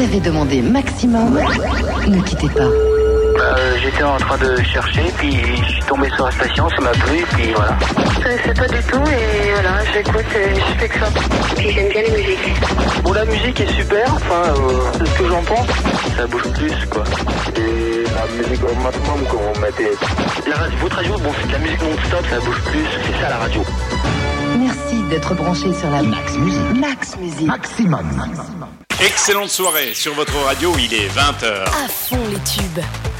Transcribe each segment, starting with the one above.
Vous avez demandé maximum. Ne quittez pas. Bah, euh, J'étais en train de chercher, puis je suis tombé sur la station, ça m'a plu, puis voilà. Je connaissais pas du tout et voilà, j'écoute et je fais que ça. Puis j'aime bien les musiques. Bon, la musique est super, enfin, euh, c'est ce que j'en pense. Ça bouge plus, quoi. Et la musique au maximum qu'on mettait. La radio, votre radio, bon, c'est de la musique non-stop, ça bouge plus, c'est ça la radio. Merci d'être branché sur la Max Musique. Max Musique. Maximum. Excellente soirée sur votre radio, il est 20h. À fond les tubes. –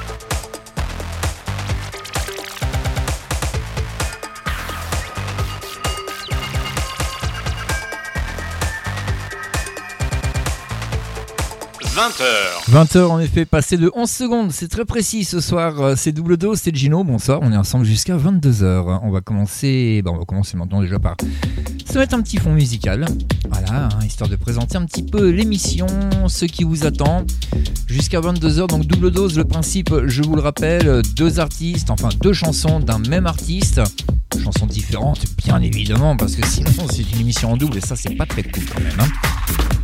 20h. 20h en effet, passé de 11 secondes, c'est très précis ce soir, euh, c'est double dose, c'est Gino, bonsoir, on est ensemble jusqu'à 22h. On va commencer, bon, on va commencer maintenant déjà par se mettre un petit fond musical, voilà, hein, histoire de présenter un petit peu l'émission, ce qui vous attend, jusqu'à 22h, donc double dose, le principe, je vous le rappelle, deux artistes, enfin deux chansons d'un même artiste, chansons différentes bien évidemment, parce que sinon c'est une émission en double et ça c'est pas très cool quand même. Hein.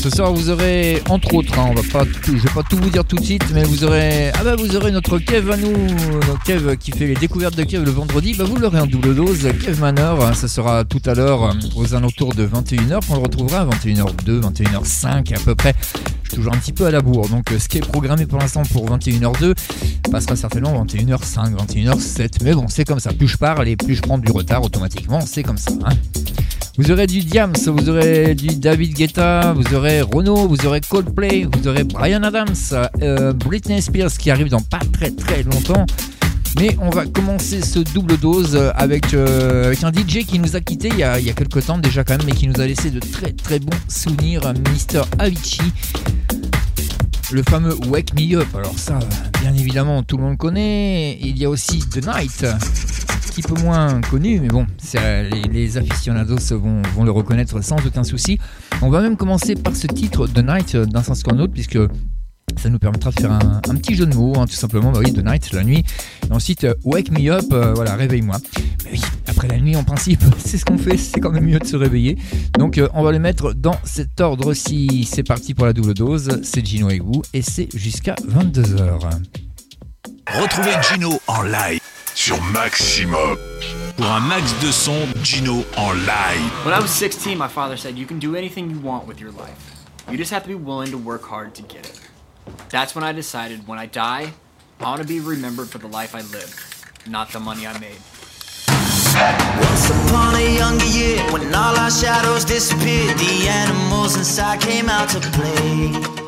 Ce soir, vous aurez, entre autres, hein, on va pas tout, je vais pas tout vous dire tout de suite, mais vous aurez, ah bah vous aurez notre Kev à nous, Kev qui fait les découvertes de Kev le vendredi, bah vous l'aurez en double dose, Kev Manor, hein, ça sera tout à l'heure euh, aux alentours de 21h, qu'on le retrouvera à 21h02, 21h05 à peu près. Je suis toujours un petit peu à la bourre, donc euh, ce qui est programmé pour l'instant pour 21h02 passera certainement 21h05, 21h07, mais bon, c'est comme ça, plus je parle et plus je prends du retard automatiquement, c'est comme ça. Hein. Vous aurez du Diams, vous aurez du David Guetta, vous aurez Renault, vous aurez Coldplay, vous aurez Brian Adams, euh, Britney Spears qui arrive dans pas très très longtemps. Mais on va commencer ce double dose avec, euh, avec un DJ qui nous a quitté il y a, il y a quelques temps déjà quand même, mais qui nous a laissé de très très bons souvenirs, Mr. Avicii. Le fameux Wake Me Up, alors ça, bien évidemment, tout le monde connaît. Il y a aussi The Night, peu moins connu, mais bon, les, aficionados vont, le reconnaître sans aucun souci. On va même commencer par ce titre The Night d'un sens qu'un autre, puisque ça nous permettra de faire un, petit jeu de mots, hein, tout simplement. Bah oui, The Night, la nuit. Et ensuite, euh, Wake Me Up, euh, voilà, réveille-moi. Mais oui, après la nuit, en principe, c'est ce qu'on fait, c'est quand même mieux de se réveiller. Donc, euh, on va les mettre dans cet ordre-ci. C'est parti pour la double dose. C'est Gino avec vous, et c'est jusqu'à 22h. Retrouvez Gino en live sur Maximum. Pour un max de son, Gino en live. When I was 16, my father said, You can do anything you want with your life. You just have to be willing to work hard to get it. That's when I decided when I die, I want to be remembered for the life I lived, not the money I made. Once upon a younger year, when all our shadows disappeared, the animals inside came out to play.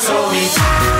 told me.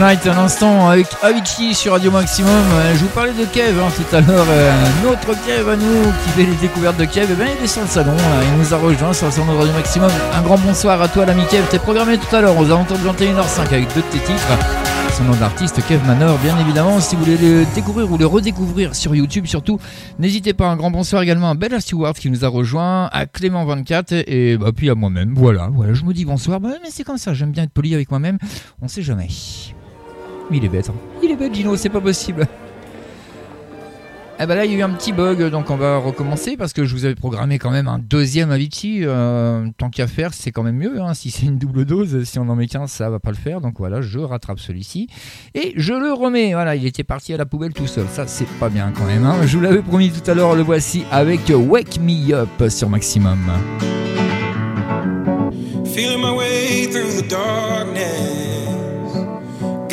Tonight un instant avec Avicii sur Radio Maximum. Euh, je vous parlais de Kev hein, tout à l'heure. Euh, notre Kev à nous qui fait les découvertes de Kev. Et eh bien, il est sur le salon. il nous a rejoint sur le salon de Radio Maximum. Un grand bonsoir à toi, l'ami Kev. T'es programmé tout à l'heure aux alentours de 21h05 avec deux de tes titres. Son nom d'artiste, Kev Manor, bien évidemment. Si vous voulez le découvrir ou le redécouvrir sur YouTube, surtout, n'hésitez pas. Un grand bonsoir également à Bella Stewart qui nous a rejoint, à Clément24 et bah, puis à moi-même. Voilà, voilà, je me dis bonsoir. Bah, mais c'est comme ça, j'aime bien être poli avec moi-même. On sait jamais. Il est bête, hein. Il est bête, Gino, c'est pas possible. Eh ben là, il y a eu un petit bug, donc on va recommencer parce que je vous avais programmé quand même un deuxième Avicii. Euh, tant qu'à faire, c'est quand même mieux. Hein. si c'est une double dose, si on en met qu'un, ça va pas le faire. Donc voilà, je rattrape celui-ci et je le remets. Voilà, il était parti à la poubelle tout seul. Ça, c'est pas bien quand même. Hein. Je vous l'avais promis tout à l'heure, le voici avec Wake Me Up sur Maximum. Feeling my way through the darkness.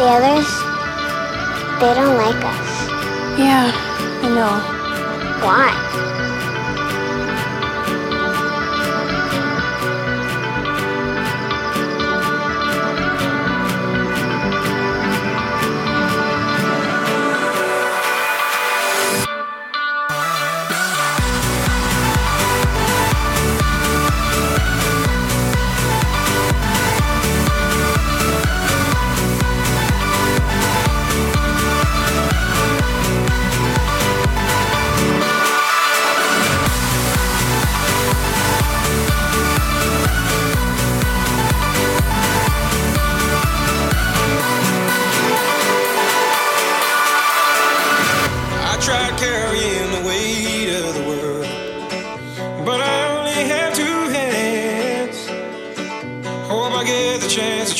The others, they don't like us. Yeah, I know. Why?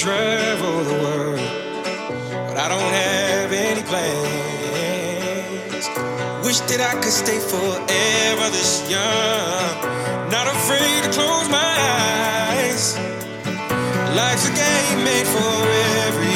travel the world, but I don't have any plans. Wish that I could stay forever this young, not afraid to close my eyes. Life's a game made for every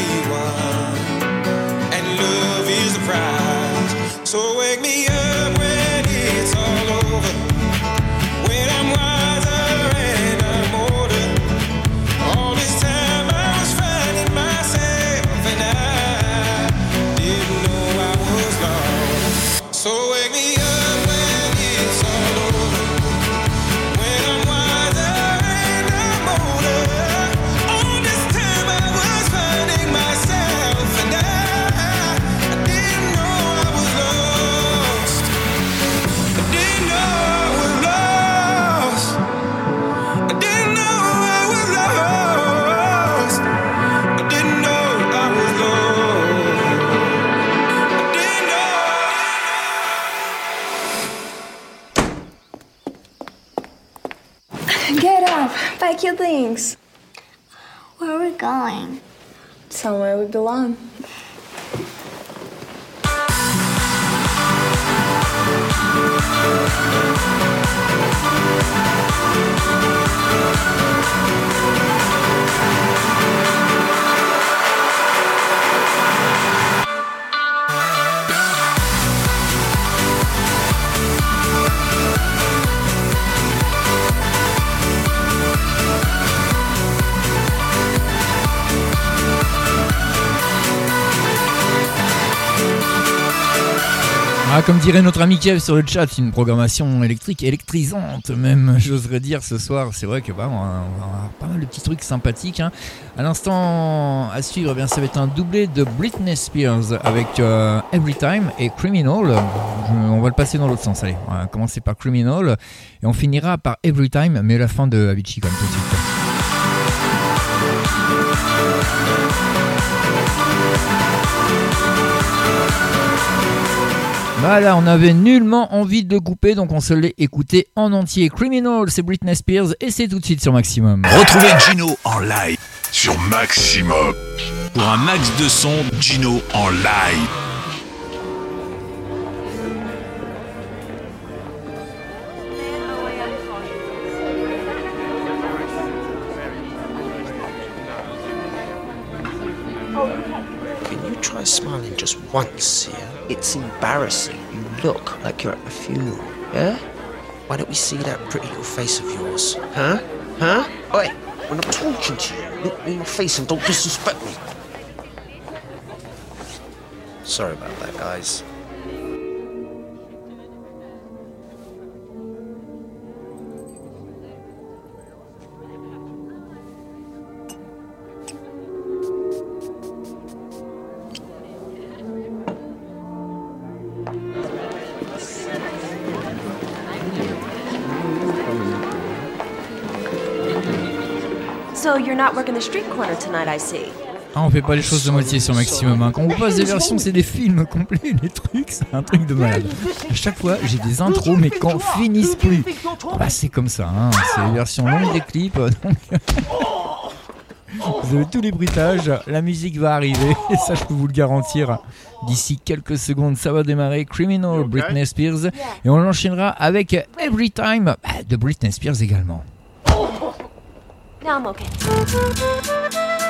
things. Where are we going? Somewhere we belong. Ah, comme dirait notre ami Kev sur le chat, une programmation électrique électrisante, même, j'oserais dire ce soir. C'est vrai que bah, on, a, on a pas mal de petits trucs sympathiques. hein. À l'instant, à suivre, eh bien, ça va être un doublé de Britney Spears avec euh, Every Time et Criminal. On va le passer dans l'autre sens. Allez, on va commencer par Criminal et on finira par Every Time, mais la fin de Avicii, comme tout de suite. Voilà, on avait nullement envie de le couper, donc on se l'est écouté en entier. Criminal, c'est Britney Spears et c'est tout de suite sur Maximum. Retrouvez Gino en live sur Maximum. Pour un max de son, Gino en live. Can you try smiling just once, yeah? It's embarrassing. You look like you're at a funeral, yeah? Why don't we see that pretty little face of yours? Huh? Huh? Oi, when I'm talking to you, look me in my face and don't disrespect me. Sorry about that, guys. So you're not working the street corner tonight, I see. Ah, on fait pas les choses de moitié sur Maximum. hein. Quand on vous passe des versions, c'est des films complets, des trucs, c'est un truc de malade. À chaque fois, j'ai des intros, mais qu'en finissent plus. Bah, c'est comme ça, hein. c'est les versions longues des clips. Donc... Vous avez tous les bruitages, la musique va arriver, et ça, je peux vous le garantir. D'ici quelques secondes, ça va démarrer. Criminal, Britney Spears, et on l'enchaînera avec Every Time bah, de Britney Spears également. Now I'm okay.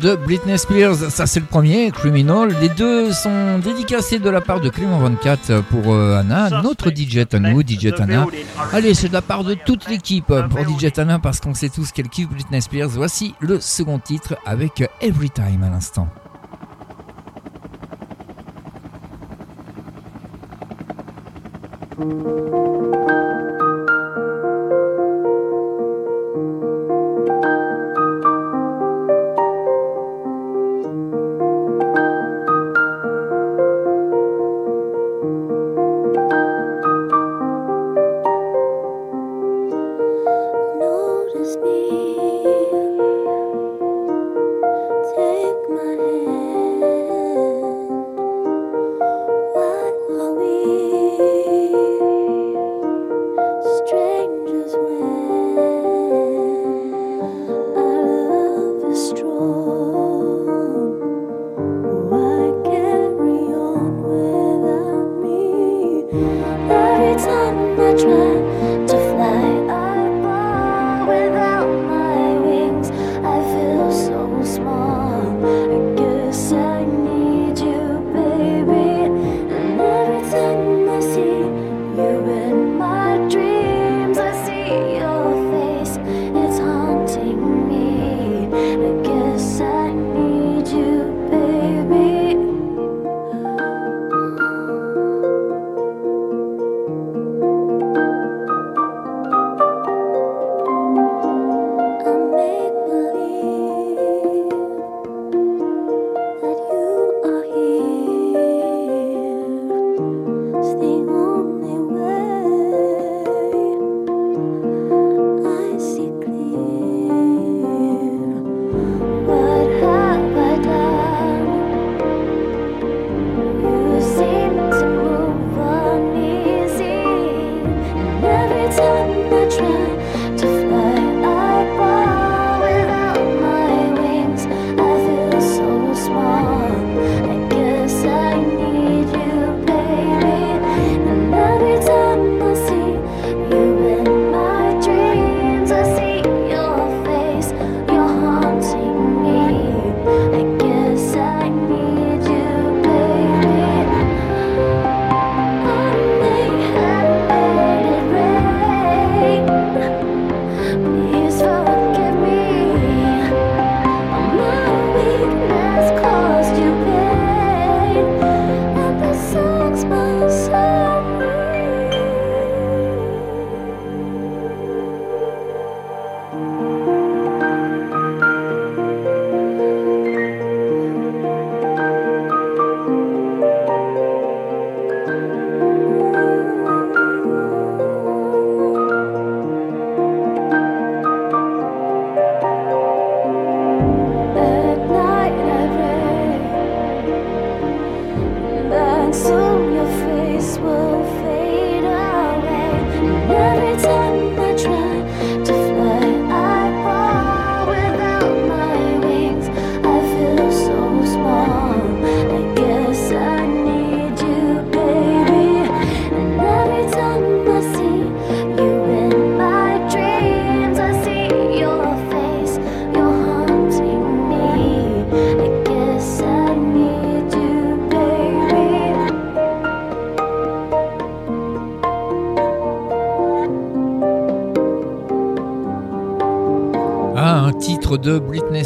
de Britney Spears. Ça, c'est le premier, Criminal. Les deux sont dédicacés de la part de Clément 24 pour euh, Anna, notre DJ nous, DJ Anna. Allez, c'est de la part de toute l'équipe pour DJ Anna parce qu'on sait tous qu'elle kiffe Britney Spears. Voici le second titre avec Every Time à l'instant.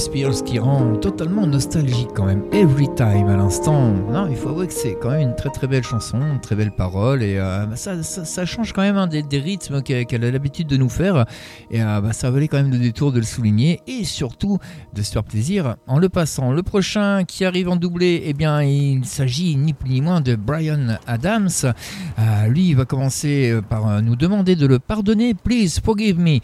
Spears qui rend totalement nostalgique quand même. Every time à l'instant. Non, il faut avouer que c'est quand même une très très belle chanson, une très belle parole et euh, bah, ça, change quand même hein, des, des, rythmes qu'elle a l'habitude de nous faire et euh, bah, ça valait quand même le détour de le souligner et surtout de se faire plaisir en le passant. Le prochain qui arrive en doublé, eh bien il s'agit ni plus ni moins de Brian Adams. Euh, lui, il va commencer par nous demander de le pardonner. Please forgive me.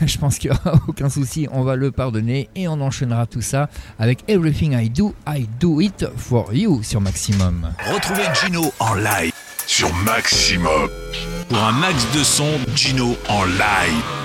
Je pense qu'il n'y aura aucun souci, on va le pardonner et on enchaînera tout ça avec Everything I Do, I Do It For You sur Maximum. Retrouvez Gino en live sur Maximum. Pour un max de son, Gino en live.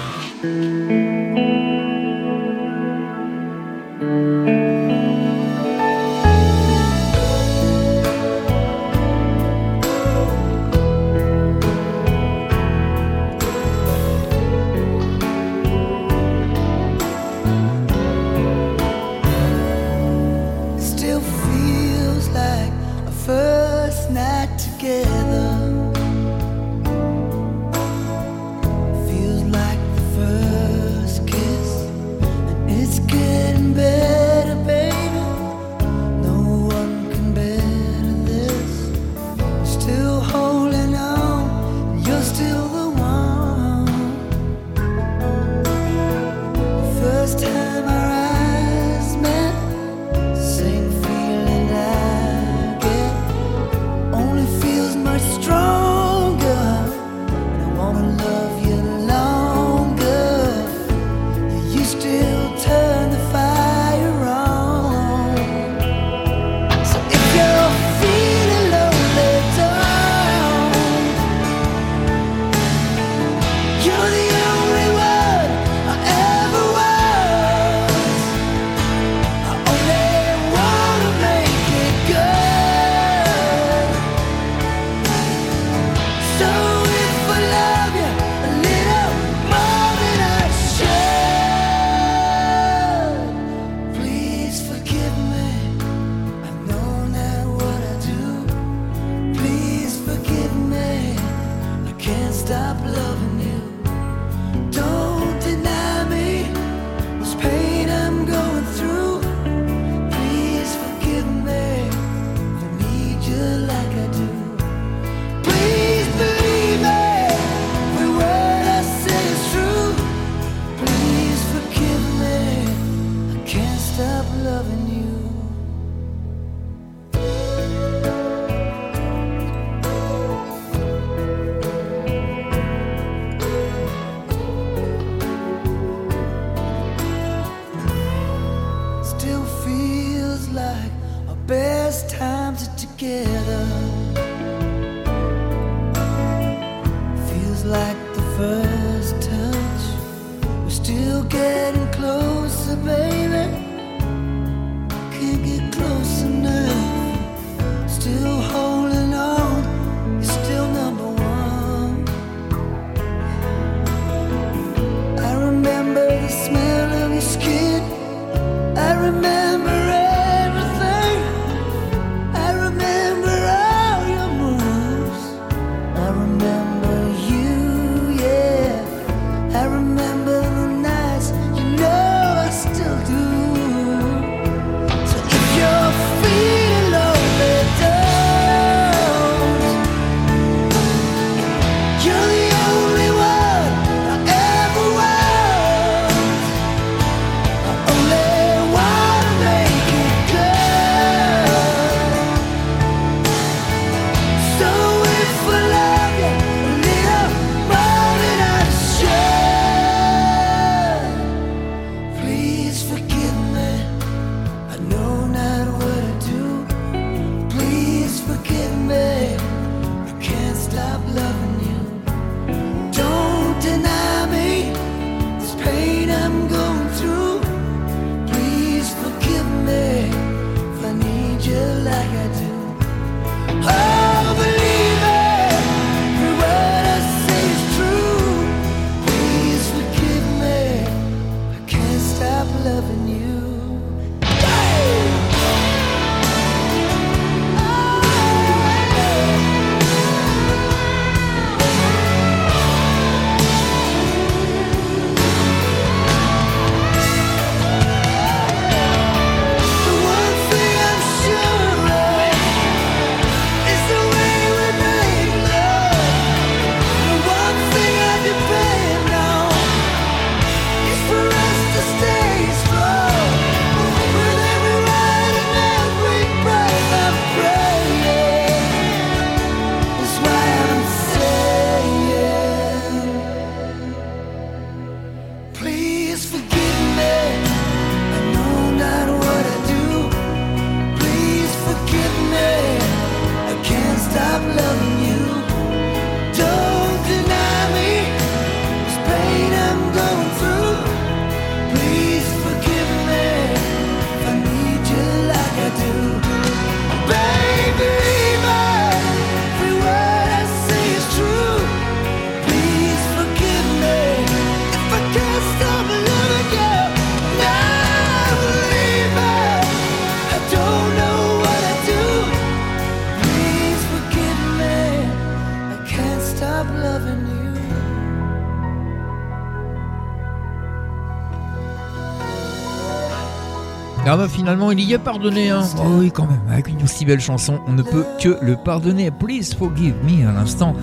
Ah bah finalement, il y est pardonné. Hein. Oh oui, quand même, avec une aussi belle chanson, on ne peut que le pardonner. Please forgive me à l'instant.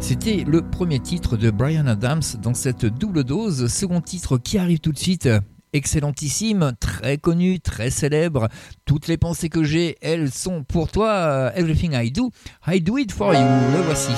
C'était le premier titre de Brian Adams dans cette double dose. Second titre qui arrive tout de suite excellentissime, très connu, très célèbre. Toutes les pensées que j'ai, elles sont pour toi. Everything I do, I do it for you. Le voici.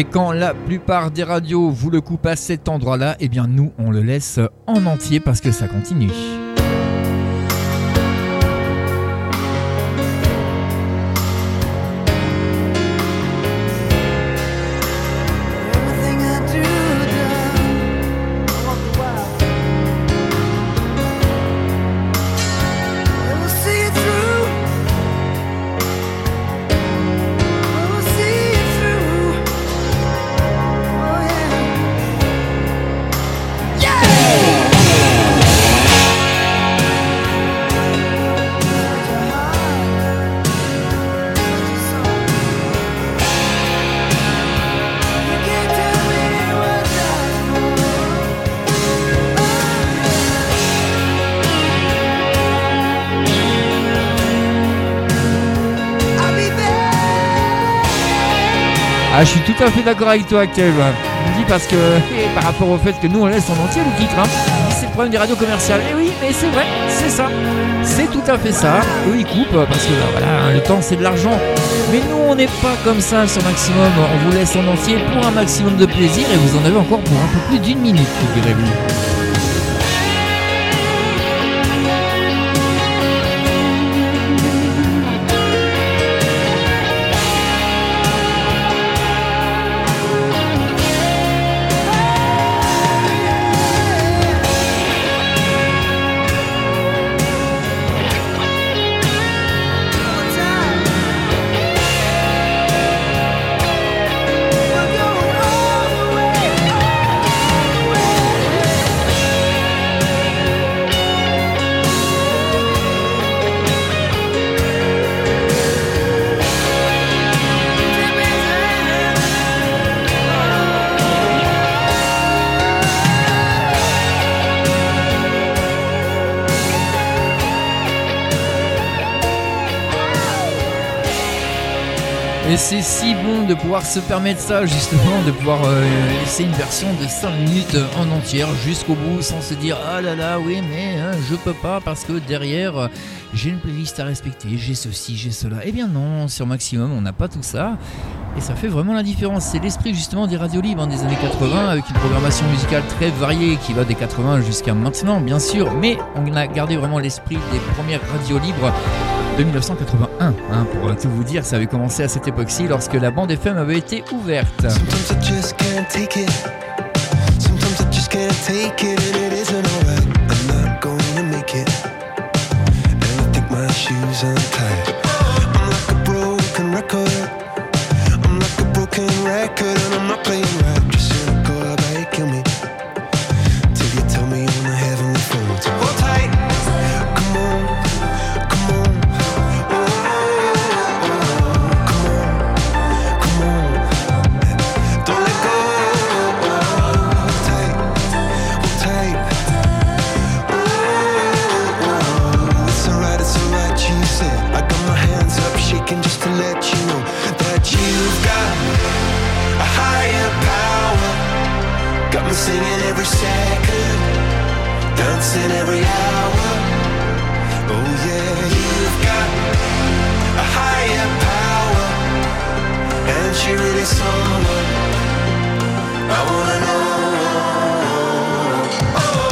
Et quand la plupart des radios vous le coupent à cet endroit-là, eh bien nous, on le laisse en entier parce que ça continue. Je suis tout à fait d'accord avec toi, Kev. Je me dis parce que eh, par rapport au fait que nous on laisse en entier le titre, hein, c'est le problème des radios commerciales. Et oui, mais c'est vrai, c'est ça. C'est tout à fait ça. Eux ils coupent parce que bah, voilà, le temps c'est de l'argent. Mais nous on n'est pas comme ça sur Maximum. On vous laisse en entier pour un maximum de plaisir et vous en avez encore pour un peu plus d'une minute, figurez-vous. De pouvoir se permettre ça, justement, de pouvoir euh, laisser une version de 5 minutes en entière jusqu'au bout sans se dire ah là là, oui, mais hein, je peux pas parce que derrière j'ai une playlist à respecter, j'ai ceci, j'ai cela. Eh bien non, sur Maximum, on n'a pas tout ça. Et ça fait vraiment la différence. C'est l'esprit justement des radios libres des années 80 avec une programmation musicale très variée qui va des 80 jusqu'à maintenant, bien sûr. Mais on a gardé vraiment l'esprit des premières radios libres de 1981. Hein, pour tout vous dire, ça avait commencé à cette époque-ci lorsque la bande FM avait été ouverte. Sometimes I just can't take it. Sometimes I just can't take it it isn't missing every hour. Oh yeah, you've got a higher power, and she really someone I wanna know. Oh.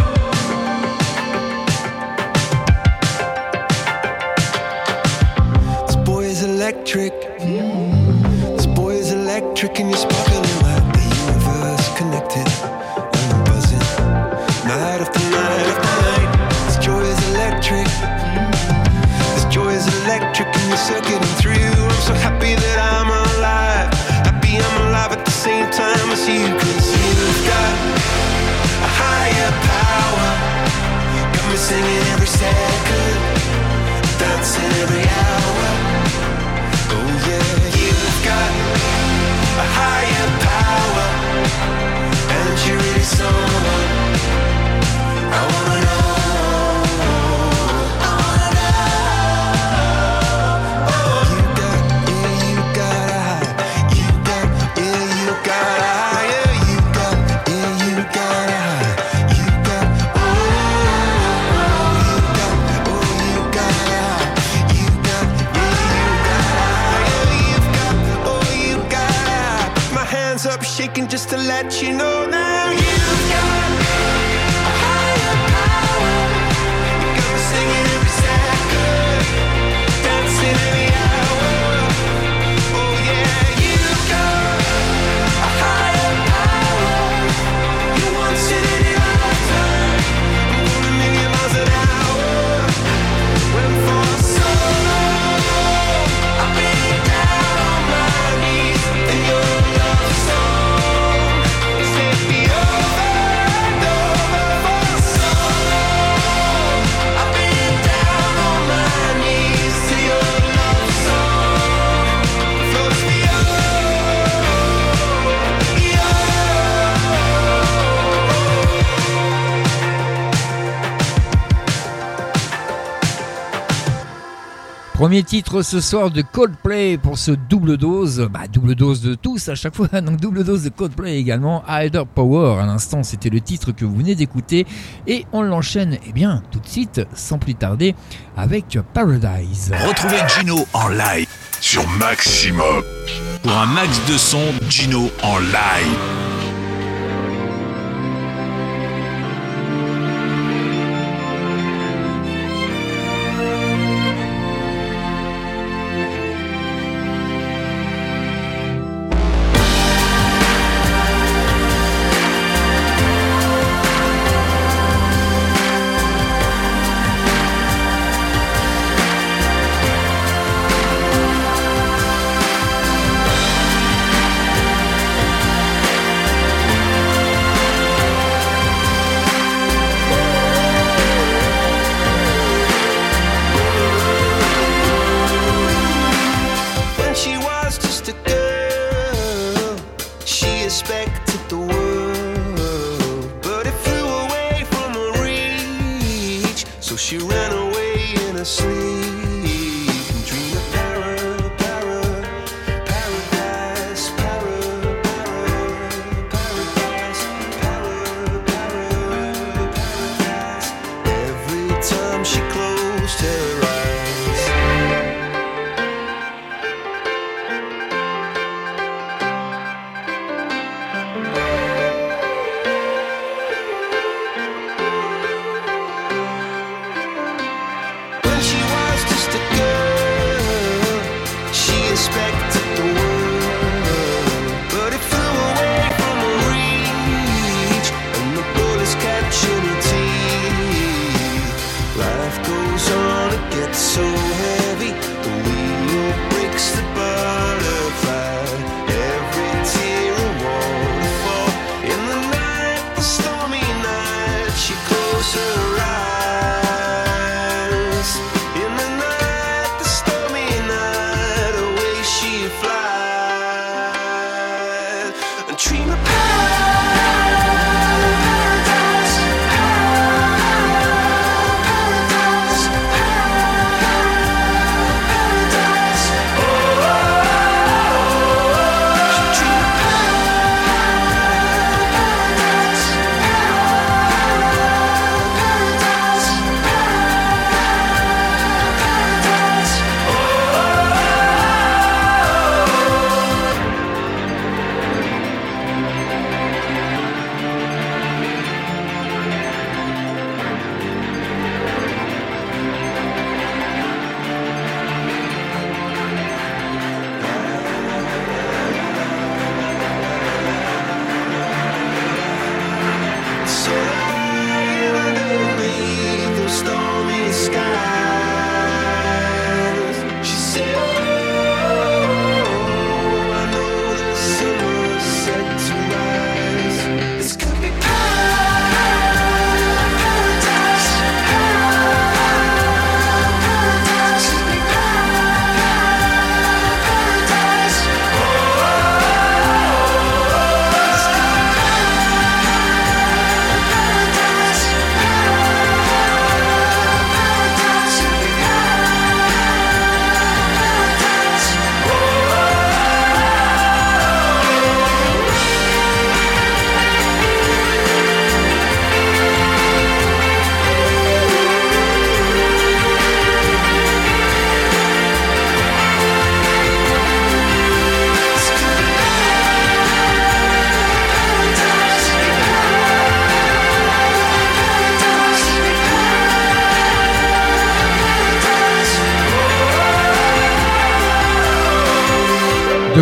This boy is electric. Mm -hmm. This boy is electric, and you're. just to let you know now. Yeah. Premier titre ce soir de Coldplay pour ce double dose, bah double dose de tous à chaque fois, donc double dose de Coldplay également, Hider Power, à l'instant c'était le titre que vous venez d'écouter et on l'enchaîne eh bien tout de suite sans plus tarder avec Paradise. Retrouvez Gino en live sur Maximum. Pour un max de son, Gino en live.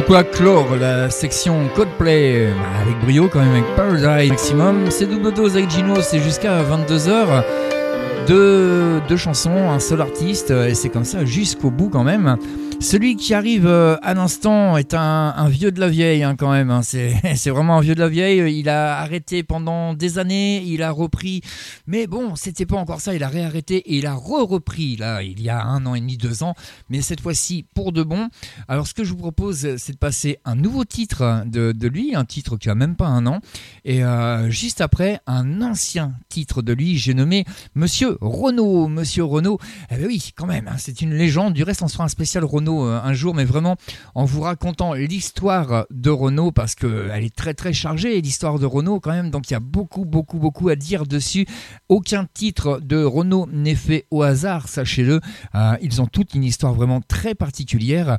Quoi clore la section Codeplay bah, avec brio quand même avec Paradise Maximum. C'est double dose avec Gino, c'est jusqu'à 22h. Deux, deux chansons, un seul artiste, et c'est comme ça jusqu'au bout quand même. Celui qui arrive euh, à l'instant est un, vieux de la vieille hein, quand même. Hein. C'est vraiment un vieux de la vieille. Il a arrêté pendant des années, il a repris. Mais bon, c'était pas encore ça. Il a réarrêté et il a re-repris là il y a un an et demi, deux ans. Mais cette fois-ci pour de bon. Alors ce que je vous propose, c'est de passer un nouveau titre de, lui, un titre qui a même pas un an. Et euh, juste après, un ancien titre de lui. J'ai nommé Monsieur Renault. Monsieur Renault. Eh bien oui, quand même. Hein, c'est une légende. Du reste, on sera un spécial Renault euh, un jour, mais vraiment en vous racontant l'histoire de Renault, parce qu'elle est très très chargée, l'histoire de Renault quand même, donc il y a beaucoup beaucoup beaucoup à dire dessus. Aucun titre de Renault n'est fait au hasard, sachez-le. Euh, ils ont toute une histoire vraiment très particulière.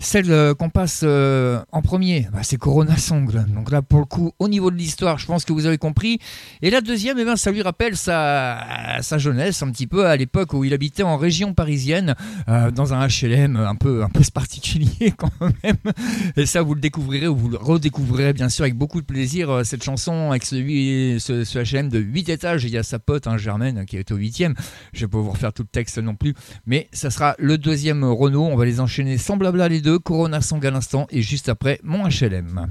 Celle euh, qu'on passe euh, en premier, bah, c'est Corona Song. Donc là, pour le coup, au niveau de l'histoire, je pense que vous avez compris. Et la deuxième, eh ben, ça lui rappelle sa, jeunesse, un petit peu à l'époque où il habitait en région parisienne, euh, dans un HLM un peu, un peu particulier quand même. Et ça, vous le découvrirez ou vous le redécouvrirez bien sûr avec beaucoup de plaisir. Cette chanson avec ce, ce, HLM de 8 étages, il y a sa pote, hein, Germaine, qui est au 8 Je vais pas vous refaire tout le texte non plus, mais ça sera le deuxième Renault. On va les enchaîner sans blabla les deux Corona Song à l'instant et juste après mon HLM.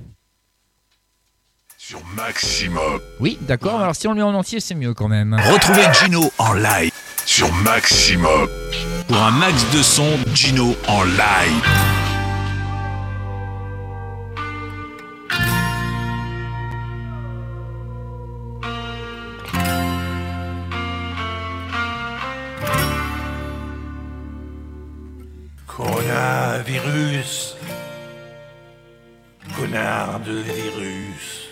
Sur Maximum. Oui, d'accord, alors si on le met en entier, c'est mieux quand même. Retrouvez Gino en live sur Maximum. Pour un max de son, Gino en live. Coronavirus. Connard de virus.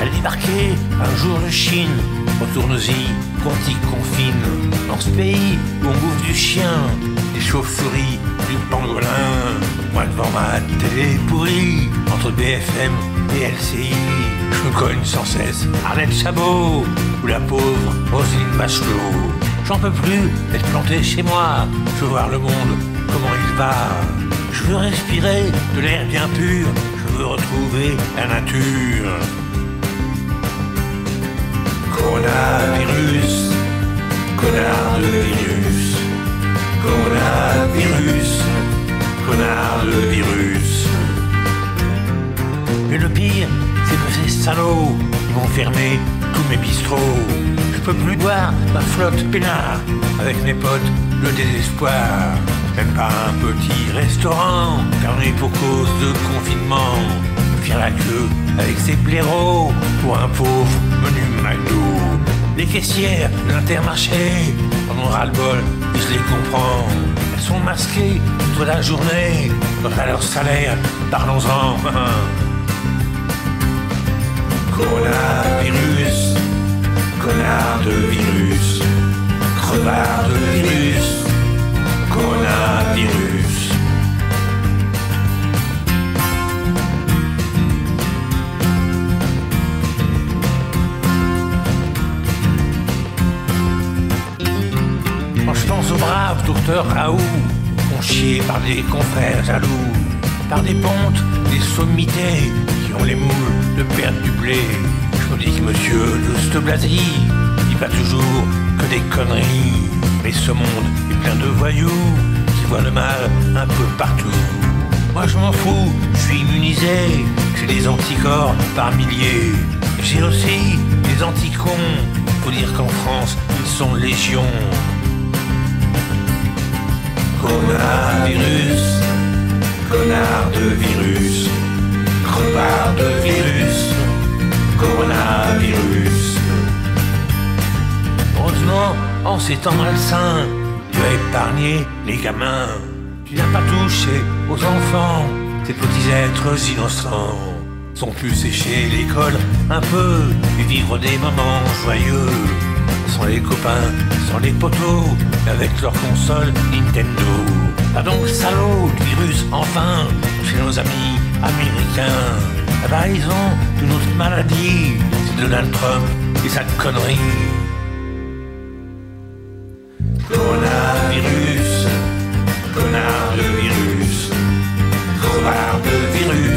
Elle débarquait un jour de Chine. Retourne-y, qu'on t'y confine. Dans ce pays où on bouffe du chien, des chauves-souris, du pangolin. Moi devant ma télé pourrie, entre BFM et LCI. Je me cogne sans cesse Arlette Chabot ou la pauvre Roselyne Bachelot. J'en peux plus d'être planté chez moi. Je veux voir le monde, comment il va. Je veux respirer de l'air bien pur. Je veux retrouver la nature. Coronavirus, connard de virus. Coronavirus, connard de virus. Mais le pire, c'est que ces salauds, ils vont fermer tous mes bistrots. Je peux plus boire ma flotte peinard avec mes potes, le désespoir. Même pas un petit restaurant fermé pour cause de confinement. Faire la queue avec ces blaireaux pour un pauvre menu McDo. Les caissières l'intermarché en ont ras-le-bol et je les comprends. Elles sont masquées toute la journée quant à leur salaire. Parlons-en. Coronavirus, connard de virus, crevard de virus, coronavirus. Quand je pense au brave docteur Raoult, chié par des confrères jaloux, par des pontes, des sommités qui ont les moules de perdre du blé. Je me dis que monsieur de Blasi dit pas toujours que des conneries. Mais ce monde est plein de voyous qui voient le mal un peu partout. Moi je m'en fous, je suis immunisé, j'ai des anticorps par milliers. J'ai aussi des anticons, faut dire qu'en France ils sont légion. Coronavirus, connard de virus, crevard de virus, coronavirus. Heureusement, en ces temps malsains, tu as épargné les gamins. Tu n'as pas touché aux enfants, ces petits êtres innocents. Sont plus séchés l'école un peu et vivre des moments joyeux. Sans les copains, sans les poteaux, avec leur console Nintendo. Ah donc salaud, virus, enfin, chez nos amis américains. Ah bah ils ont une autre maladie, c'est Donald Trump et sa connerie. Coronavirus, connard de virus, de virus,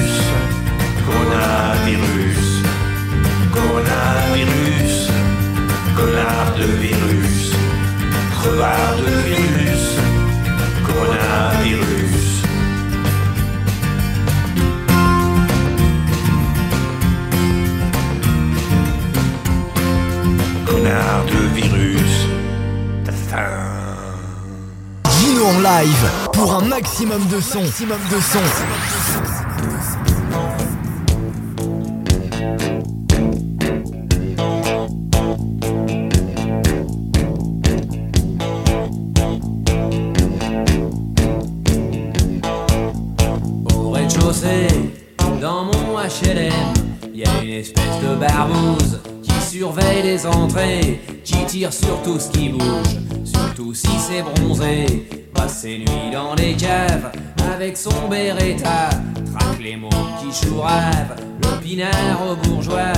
crevard de virus, coronavirus. Connard de virus. Gino en live pour un maximum de son. Maximum de son. Entrées, qui tire sur tout ce qui bouge, surtout si c'est bronzé. Passe ses nuits dans les caves avec son Beretta, traque les mots qui chourave, le pinard au bourgeois.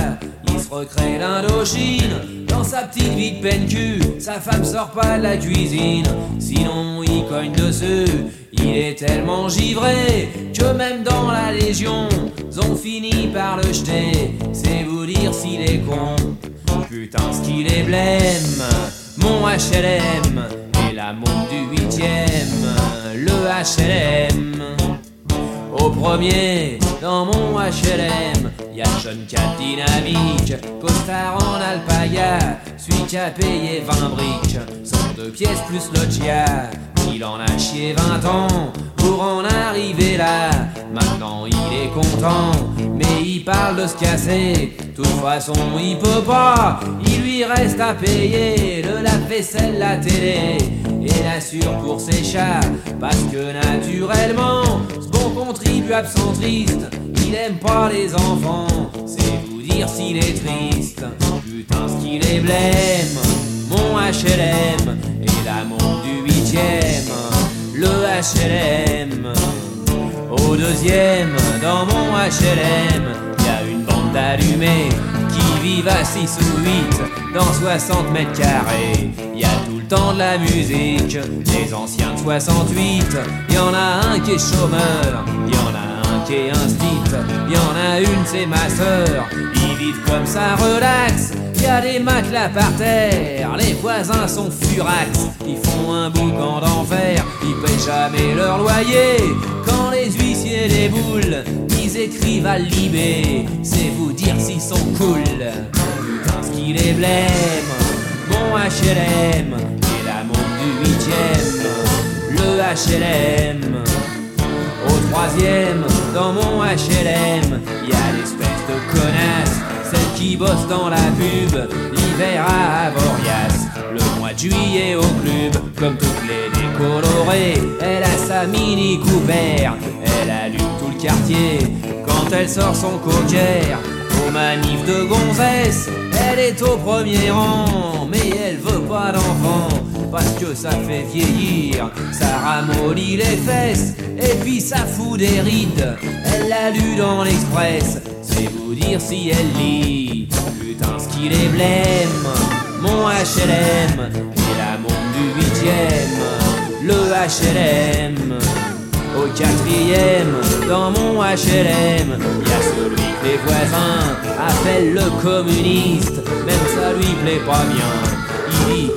Il se recrée l'Indochine dans sa petite vie de peine cul. Sa femme sort pas de la cuisine, sinon il cogne dessus. Il est tellement givré que même dans la Légion, ils ont fini par le jeter. C'est vous dire s'il est con. Putain, ce qu'il est blême. Mon HLM et la montre du huitième. Le HLM. Au premier, dans mon HLM, y a jeune cap dynamique, costard en alpaga, celui qui a payé 20 briques, sont deux pièces plus loggia. Il en a chié 20 ans pour en arriver là. Maintenant il est content, mais il parle de se casser. De toute façon il peut pas, il lui reste à payer le lave-vaisselle, la télé et l'assure pour ses chats. Parce que naturellement, ce bon contribuable centriste, il aime pas les enfants. C'est vous dire s'il est triste. Putain, ce qu'il est blême. Mon HLM et la montre du huitième. Le HLM. Au deuxième, dans mon HLM, y a une bande d'allumés qui vivent à 6 ou 8 dans 60 mètres carrés. Y a tout le temps de la musique, les anciens de 68. Y en a un qui est chômeur, y en a un est instit. Y en a une, c'est ma sœur. Ils vivent comme ça, relax. Y a des matelas par terre, les voisins sont furax. Ils font un boucan d'enfer, ils payent jamais leur loyer. Quand les huissiers boules, ils écrivent à Libé. C'est vous dire s'ils sont cool. Putain, ce qu'il est blême. Mon HLM et la montre du huitième. Le HLM. Au troisième, dans mon HLM, y a l'espèce de connasse, celle qui bosse dans la pub, l'hiver à Avoriaz, le mois de juillet au club, comme toutes les décolorées, elle a sa mini couvert, elle allume tout le quartier, quand elle sort son cocker, aux manifs de gonzesse, elle est au premier rang, mais elle veut pas d'enfant parce que ça fait vieillir, ça ramollit les fesses, et puis ça fout des rides. Elle l'a lu dans l'Express, c'est vous dire si elle lit. Putain, ce qu'il est blême, mon HLM, et la montre du huitième, le HLM. Au quatrième, dans mon HLM, y a celui que les voisins appellent le communiste, même ça lui plaît pas bien.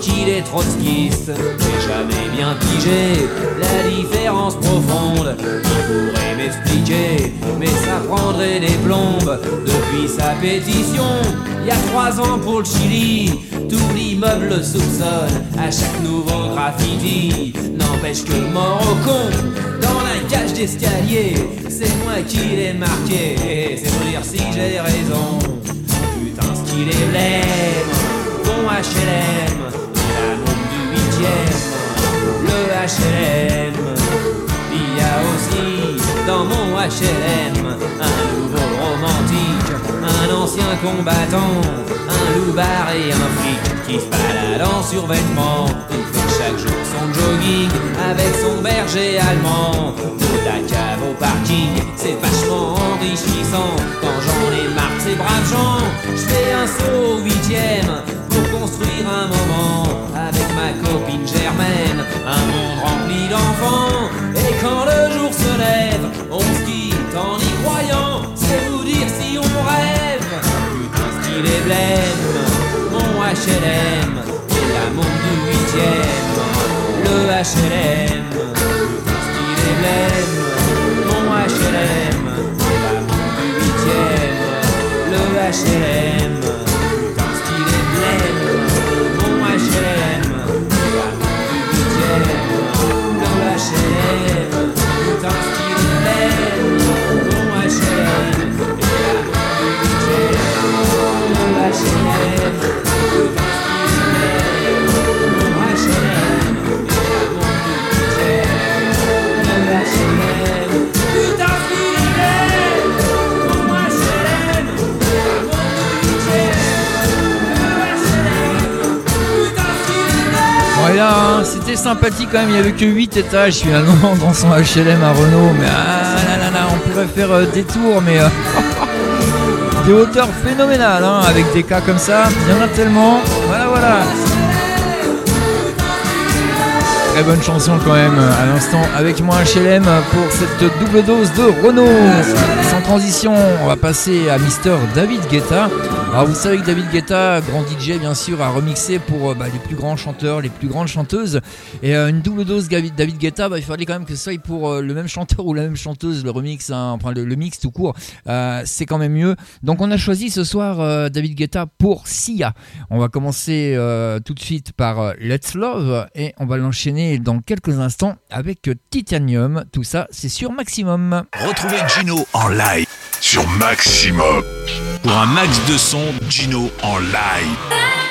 Qu'il est trotskiste, j'ai jamais bien pigé la différence profonde. Il pourrait m'expliquer, mais ça prendrait des plombes. Depuis sa pétition, il y a trois ans pour le Chili, tout l'immeuble le soupçonne à chaque nouveau graffiti. N'empêche que mort au con, dans la cage d'escalier, c'est moi qui l'ai marqué. C'est pour dire si j'ai raison. Putain, ce qu'il est blême HLM, la montre du huitième, le HLM. Il y a aussi dans mon HLM un nouveau romantique, un ancien combattant, un loupard et un flic qui se balade en survêtement. Il fait chaque jour son jogging avec son berger allemand. De la cave au parking, c'est vachement enrichissant. Quand j'en ai marre de ces braves gens, je fais un saut au huitième pour construire un moment avec ma copine Germaine, un monde rempli d'enfants. Et quand le jour se lève, on se quitte en y croyant, c'est vous dire si on rêve. Putain, ce qu'il est blême, mon HLM, et la montre du huitième. HLM, putain style et blême, mon HLM, c'est la montre du huitième, le HLM, sympathique quand même, il n'y avait que 8 étages finalement dans son HLM à Renault, mais ah là là là, on pourrait faire euh, des tours, mais euh, des hauteurs phénoménales, hein, avec des cas comme ça, il y en a tellement, voilà voilà. Très bonne chanson quand même à l'instant avec moi HLM pour cette double dose de Renault. Sans transition, on va passer à Mister David Guetta. Alors vous savez que David Guetta, grand DJ bien sûr, a remixé pour euh, bah, les plus grands chanteurs, les plus grandes chanteuses. Et euh, une double dose David, Guetta, bah, il fallait quand même que ce soit pour euh, le même chanteur ou la même chanteuse, le remix, hein, enfin le, mix tout court, c'est quand même mieux. Donc on a choisi ce soir David Guetta pour Sia. On va commencer tout de suite par Let's Love et on va l'enchaîner dans quelques instants avec Titanium. Tout ça, c'est sur Maximum. Retrouvez Gino en live sur Maximum. Pour un max de son, Gino en live.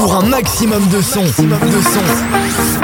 Pour un maximum de son. Maximum de son.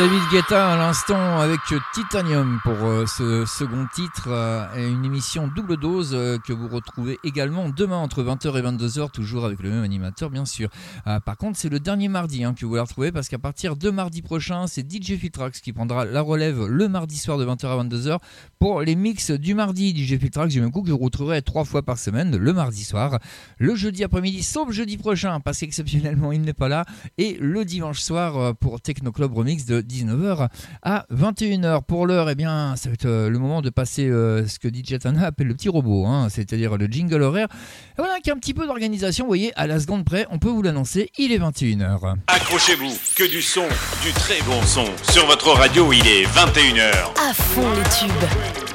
David Guetta à l'instant avec Titanium pour euh, ce second titre euh, et une émission double dose euh, que vous retrouvez également demain entre 20h et 22h toujours avec le même animateur bien sûr. Euh, par contre c'est le dernier mardi hein, que vous la retrouvez parce qu'à partir de mardi prochain c'est DJ Filtrax qui prendra la relève le mardi soir de 20h à 22h pour les mix du mardi. DJ Filtrax du même coup que vous retrouverez trois fois par semaine le mardi soir, le jeudi après-midi sauf jeudi prochain parce qu'exceptionnellement il n'est pas là et le dimanche soir euh, pour Techno Club Remix de 19h à 21h. Pour l'heure, eh bien, ça va être euh, le moment de passer euh, ce que DJ Tana appelle le petit robot, hein, c'est-à-dire le jingle horaire. Et voilà, qui a un petit peu d'organisation, vous voyez, à la seconde près, on peut vous l'annoncer, il est 21h. Accrochez-vous, que du son, du très bon son. Sur votre radio, il est 21h. À fond les tubes.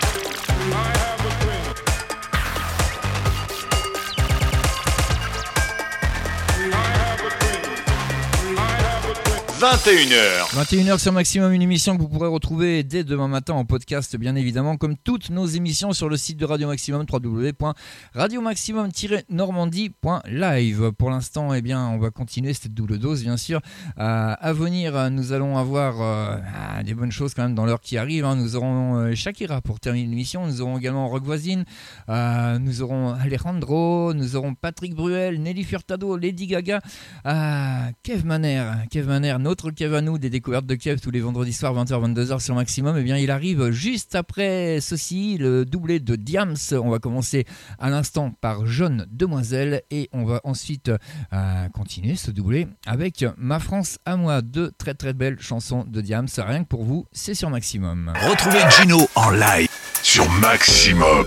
21h. 21h sur Maximum, une émission que vous pourrez retrouver dès demain matin en podcast, bien évidemment, comme toutes nos émissions sur le site de Radio Maximum, www.radiomaximum-normandie.live. Pour l'instant, eh bien, on va continuer cette double dose, bien sûr. À venir, nous allons avoir euh, ah, des bonnes choses quand même dans l'heure qui arrive. hein. Nous aurons euh, Shakira pour terminer l'émission. Nous aurons également Rock Voisine. Euh, nous aurons Alejandro. Nous aurons Patrick Bruel, Nelly Furtado, Lady Gaga, euh, Kev Maner. Kev Maner, notre À nous, des découvertes de Kev tous les vendredis soirs, 20h-22h sur Maximum. Eh bien, il arrive juste après ceci, le doublé de Diams. On va commencer à l'instant par Jeune Demoiselle et on va ensuite euh, continuer ce doublé avec Ma France à moi. Deux très très belles chansons de Diams. Rien que pour vous, c'est sur Maximum. Retrouvez Gino en live sur Maximum.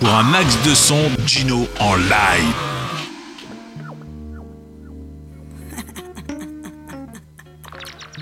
Pour un max de son, Gino en live.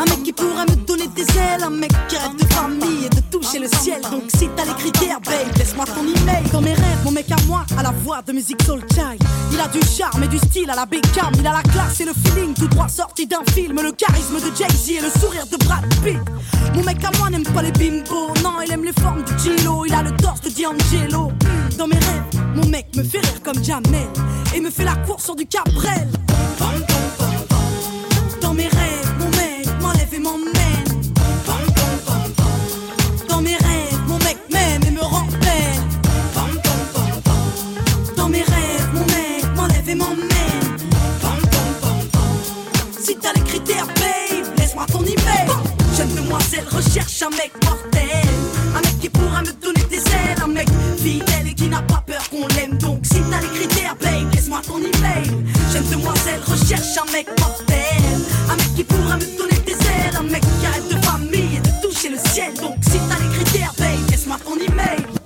Un mec qui pourrait me donner des ailes, un mec qui rêve de famille et de toucher le ciel. Donc si t'as les critères, babe, laisse-moi ton email. Dans mes rêves, mon mec à moi, à la voix de musique soul child. Il a du charme et du style à la Beckham. Il a la classe et le feeling tout droit sorti d'un film. Le charisme de Jay-Z et le sourire de Brad Pitt. Mon mec à moi n'aime pas les bimbos. Non, il aime les formes de Gilo. Il a le torse de D'Angelo. Dans mes rêves, mon mec me fait rire comme Jamel. Et me fait la course sur du Cabrel. Demoiselle recherche un mec mortel. Un mec qui pourra me donner des ailes. Un mec fidèle et qui n'a pas peur qu'on l'aime. Donc si t'as les critères, babe, laisse-moi ton email. Jeune demoiselle recherche un mec mortel. Un mec qui pourra me donner des ailes. Un mec qui rêve de famille et de toucher le ciel. Donc si t'as les critères, babe, laisse-moi ton email.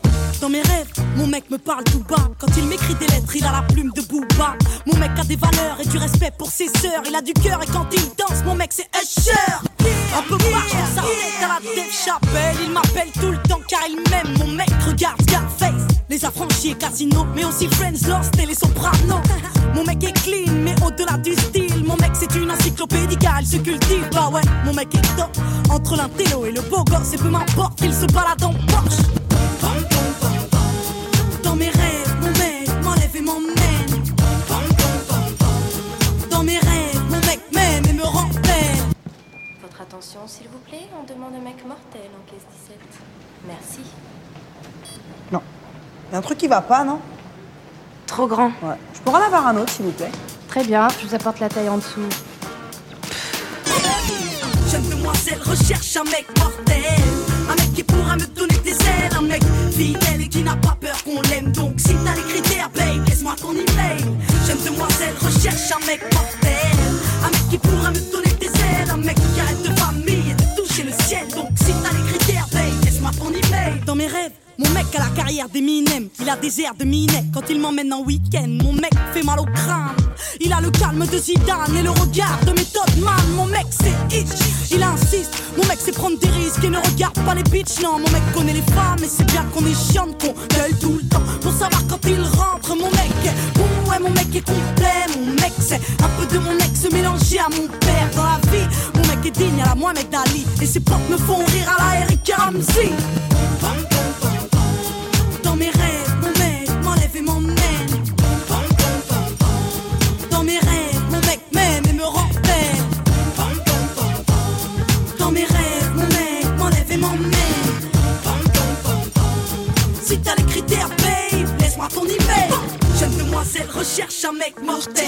Dans mes rêves, mon mec me parle tout bas. Quand il m'écrit des lettres, il a la plume de Booba. Mon mec a des valeurs et du respect pour ses sœurs. Il a du cœur et quand il danse, mon mec c'est Usher. Un peu marche dans sa tête à la Dave Chappelle. Il m'appelle tout le temps car il m'aime. Mon mec regarde Scarface. Les affranchis et Casino, mais aussi Friends Lost et les Sopranos. Mon mec est clean, mais au-delà du style. Mon mec c'est une encyclopédie car il se cultive. Bah ouais, mon mec est top. Entre l'intello et le beau gosse, et peu m'importe qu'il se balade en Porsche. Dans mes rêves, mon mec m'enlève et m'emmène. Dans mes rêves, mon mec m'aime et me rend belle. Votre attention, s'il vous plaît, on demande un mec mortel en caisse 17. Merci. Non. Il y a un truc qui va pas, non? Trop grand. Ouais. Je pourrais en avoir un autre, s'il vous plaît Très bien, je vous apporte la taille en dessous. Jeune demoiselle recherche un mec mortel. Un mec qui pourra me donner des ailes. Un mec fidèle et qui n'a pas peur qu'on l'aime. Donc si t'as les critères, babe, laisse-moi ton email. Jeune demoiselle recherche un mec mortel. Un mec qui pourra me donner des ailes. Un mec qui rêve de famille et de toucher le ciel. Donc si t'as les critères, babe, laisse-moi ton email. Dans mes rêves. Mon mec a la carrière d'Eminem, il a des airs de Minet quand il m'emmène en week-end. Mon mec fait mal au crâne, il a le calme de Zidane et le regard de Method Man. Mon mec c'est itch, il insiste. Mon mec c'est prendre des risques et ne regarde pas les bitches. Non, mon mec connaît les femmes et c'est bien qu'on est chiant, qu'on gueule tout le temps pour savoir quand il rentre. Mon mec est bon, ouais, mon mec est complet. Mon mec c'est un peu de mon ex mélangé à mon père dans la vie. Mon mec est digne à la Mohamed Ali et ses potes me font rire à la Eric Ramsey. Dans mes rêves, mon mec m'enlève et m'emmène. Dans mes rêves, mon mec m'aime et me rend belle. Dans mes rêves, mon mec m'enlève et m'emmène. Si t'as les critères, babe, laisse-moi ton email. Jeune demoiselle recherche un mec mortel.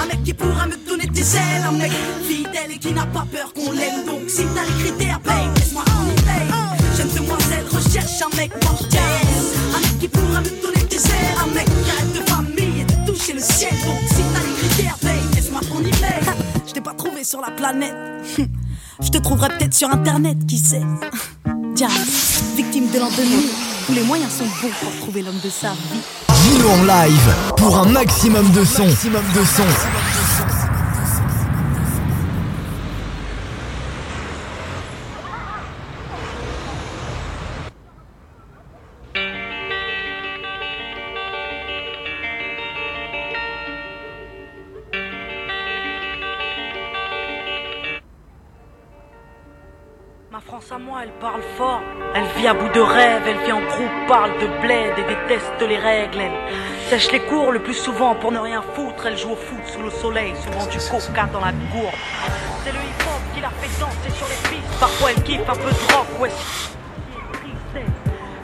Un mec qui pourra me donner des ailes. Un mec fidèle et qui n'a pas peur qu'on l'aime. Donc si t'as les critères, babe, laisse-moi ton email. Jeune demoiselle recherche un mec mortel. Qui pourra me donner des ailes. Un mec qui rêve de famille et de toucher le ciel. Donc si t'as les critères, babe, laisse-moi ton email. Je t'ai pas trouvé sur la planète. Je te trouverai peut-être sur internet, qui sait. Jazz, victime de l'an 2000. Tous les moyens sont bons pour trouver l'homme de sa vie. Gino en live pour un maximum de son. Maximum de son. France à moi, elle parle fort. Elle vit à bout de rêve, elle vit en groupe, parle de bled et déteste les règles. Elle sèche les cours le plus souvent pour ne rien foutre. Elle joue au foot sous le soleil, souvent du coca dans la gourde. C'est le hip-hop qui la fait danser sur les pistes. Parfois elle kiffe un peu de rock, ouais.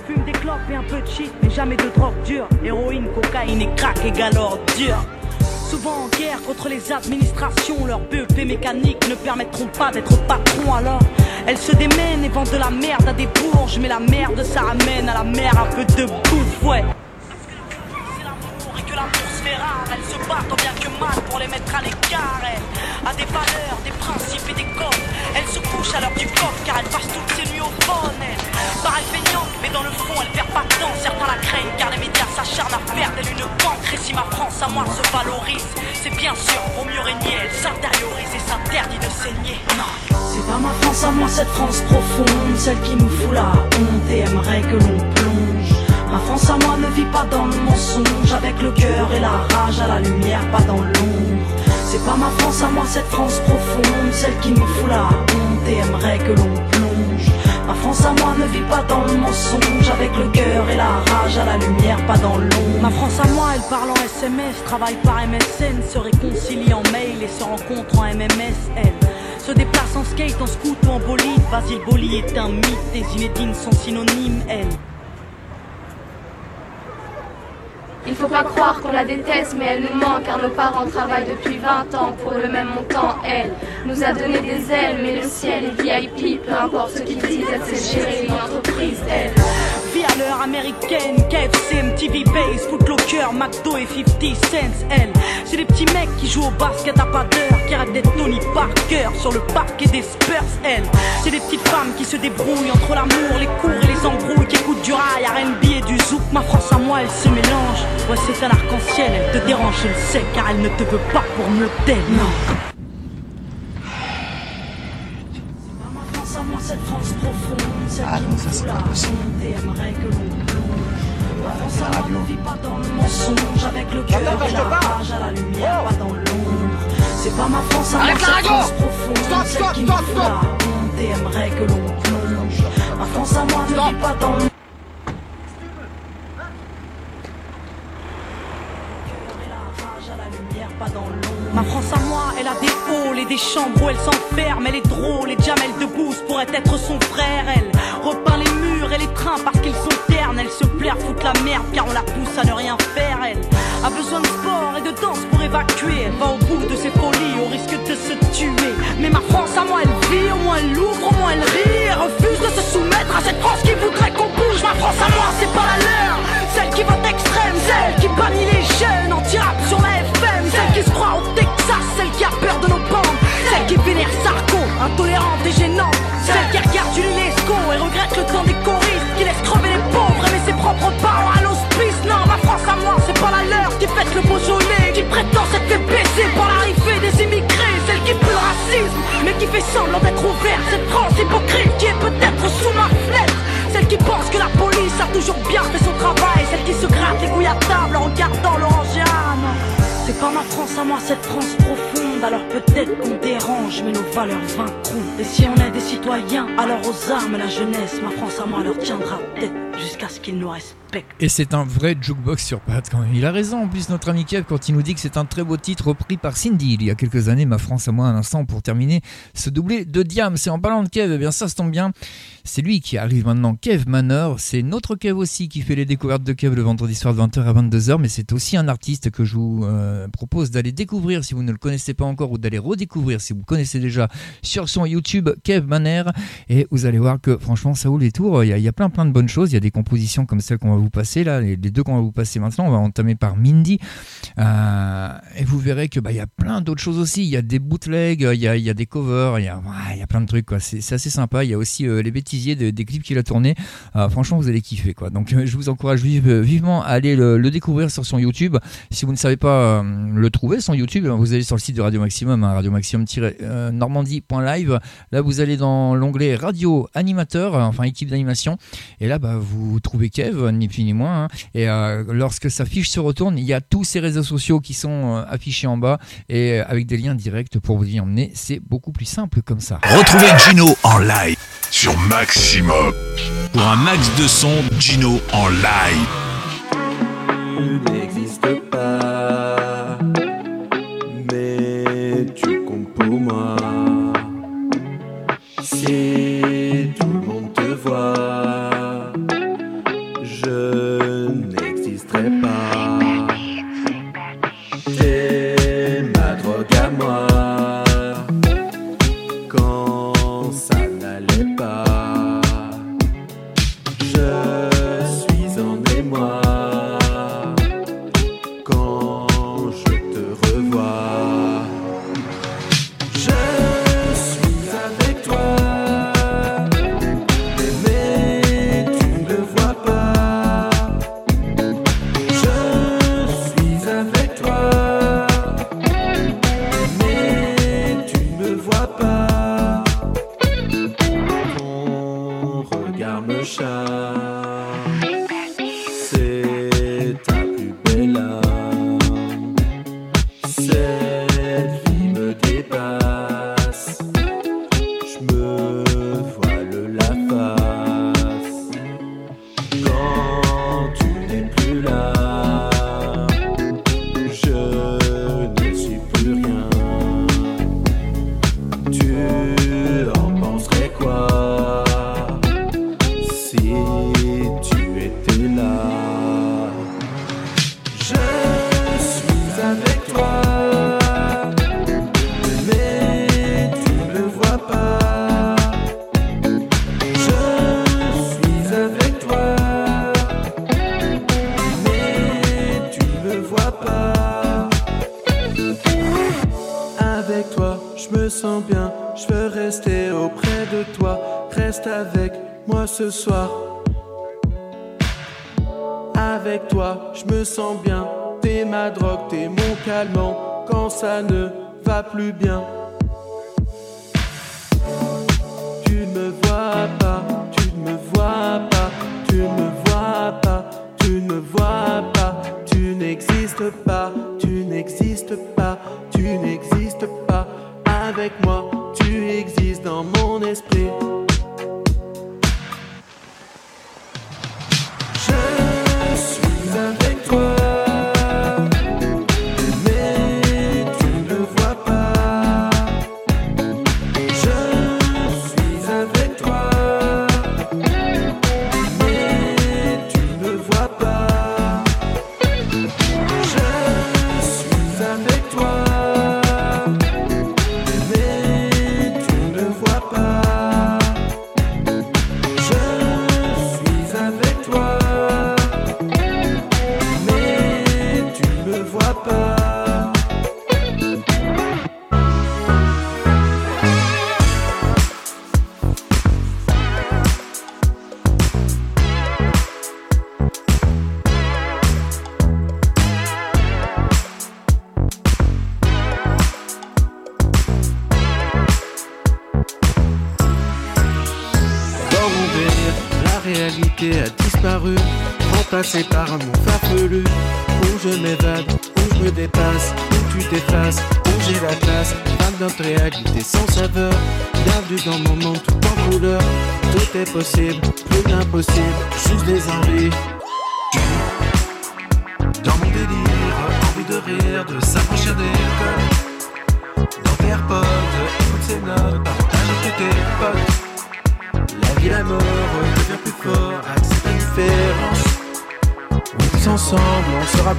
Fume des clopes et un peu de shit, mais jamais de drogue dure. Héroïne, cocaïne et crack égale ordure. Souvent en guerre contre les administrations, leurs BEP mécaniques ne permettront pas d'être patron alors. Elles se démènent et vendent de la merde à des bourges, mais la merde ça ramène à la mer un peu de bouffe, ouais. Et que l'amour se fait rare, elles se battent tant bien que mal pour les mettre à l'écart. Elles a des valeurs, des principes et des codes. Elles se couchent à l'heure du coq car elles passent toutes ses nuits au phone. Elles mais dans le fond elles perdent pas de temps. Certains la craignent car les médias s'acharnent à faire d'elle une banque. Et si ma France à moi se valorise, c'est bien sûr pour mieux régner. Elle s'intériorise et s'interdit de saigner. Non. C'est pas ma France à moi, cette France profonde, celle qui nous fout la honte et aimerait que l'on plonge. Ma France à moi ne vit pas dans le mensonge, avec le cœur et la rage à la lumière, pas dans l'ombre. C'est pas ma France à moi, cette France profonde, celle qui nous fout la honte et aimerait que l'on plonge. Ma France à moi ne vit pas dans le mensonge, avec le cœur et la rage à la lumière, pas dans l'ombre. Ma France à moi, elle parle en SMS, travaille par MSN, se réconcilie en mail et se rencontre en MMS, elle. Se déplace en skate, en scoot ou en bolide. Basile Boli est un mythe, des Zinedine sont synonymes, elle. Il faut pas croire qu'on la déteste, mais elle nous manque car nos parents travaillent depuis 20 ans pour le même montant. Elle nous a donné des ailes, mais le ciel est VIP, peu importe ce qu'ils disent, elle sait gérer une entreprise, elle. À l'heure américaine, KFC, MTV Base, Footlocker, McDo et 50 cents, elle. C'est des petits mecs qui jouent au basket à pas d'heure, qui rêvent d'être Tony Parker sur le parquet des Spurs, elle. C'est des petites femmes qui se débrouillent entre l'amour, les cours et les embrouilles, qui écoutent du rail, R&B et du zouk. Ma France à moi, elle se mélange. Ouais, c'est un arc-en-ciel, elle te dérange, je le sais, car elle ne te veut pas pour modèle, non. Ma France à moi, cette France profonde, Ah non, ça, c'est pas la possible. le mensonge, avec le cœur et la rage à la lumière, pas dans l'ombre. C'est pas ma France Arrête la radio Stop, stop, stop, la et aimerait que l'on plonge. Ma France à moi ne vit pas dans le Ma France à moi, elle a des halls et des chambres où elle s'enferme. Elle est drôle et Jamel Debbouze pourrait être son frère. Elle repeint les murs et les trains parce qu'ils sont ternes. Elle se plaire foutre la merde car on la pousse à ne rien faire. Elle a besoin de sport et de danse pour évacuer. Elle va au bout de ses folies au risque de se tuer. Mais ma France à moi, elle vit, au moins elle ouvre, au moins elle rit. Elle refuse de se soumettre à cette France qui voudrait qu'on bouge. Ma France à moi, c'est pas la leur. Celle qui vote extrême, celle qui bannit les jeunes en tirade sur la Celle qui se croit au Texas, celle qui a peur de nos bandes. Celle qui vénère Sarko, intolérante et gênante. Celle qui regarde Lescaut et regrette le temps des choristes. Qui laisse crever les pauvres, mais ses propres parents à l'hospice. Non, ma France à moi, c'est pas la leur qui fête le Beaujolais. Qui prétend s'être fait baisser par l'arrivée des immigrés. Celle qui pue le racisme, mais qui fait semblant d'être ouverte. Cette France hypocrite qui est peut-être sous ma fenêtre. Celle qui pense que la police a toujours bien fait son travail. Celle qui se gratte les couilles à table en regardant l'orangeade. C'est pas ma France à moi, cette France profonde. Alors peut-être qu'on dérange, mais nos valeurs vaincront. Et si on est des citoyens, alors aux armes la jeunesse, ma France à moi leur tiendra tête jusqu'à ce qu'ils nous Et c'est un vrai jukebox sur pattes quand même. Il a raison en plus notre ami Kev quand il nous dit que c'est un très beau titre repris par Cindy il y a quelques années, Ma France à moi un instant pour terminer ce doublé de Diam. C'est en parlant de Kev, eh bien ça se tombe bien. C'est lui qui arrive maintenant, Kev Manor. C'est notre Kev aussi qui fait les découvertes de Kev le vendredi soir de 20h à 22h, mais c'est aussi un artiste que je vous euh, propose d'aller découvrir si vous ne le connaissez pas encore ou d'aller redécouvrir si vous connaissez déjà sur son YouTube Kev Manner. Et vous allez voir que franchement ça vaut les tours. Il y, a, il y a plein plein de bonnes choses. Il y a des compositions comme celle qu'on va vous passer là, les, deux qu'on va vous passer maintenant. On va entamer par Mindy. Euh, et vous verrez que bah, y a plein d'autres choses aussi. Il y a des bootlegs, il y a, y a des covers, il y a, y a plein de trucs. quoi. C'est assez sympa. Il y a aussi euh, les bêtisiers de- des clips qu'il a tournés. Euh, franchement, vous allez kiffer. Quoi. Donc je vous encourage vive- vivement à aller le, découvrir sur son YouTube. Si vous ne savez pas le trouver, son YouTube, ben, vous allez sur le site de Radio Maximum, hein, radio maximum-normandie.live. Là, vous allez dans l'onglet Radio Animateur, enfin équipe d'animation. Et là, bah, vous trouvez Kev, plus ni moins. hein. Et euh, lorsque sa fiche se retourne, il y a tous ses réseaux sociaux qui sont euh, affichés en bas et euh, avec des liens directs pour vous y emmener. C'est beaucoup plus simple comme ça. Retrouvez Gino en live sur Maximum. Pour un max de son, Gino en live. Tu n'existes pas, mais tu comptes pour moi. Si tout le monde te voit, remplacée par un monde farfelu, où je m'évade, où je me dépasse, où tu t'effaces, où j'ai la fan de notre réalité sans saveur, bienvenue dans mon monde tout en couleur, tout est possible, plus d'impossible, juste des envies. Dans mon délire, envie de rire, de s'affranchir des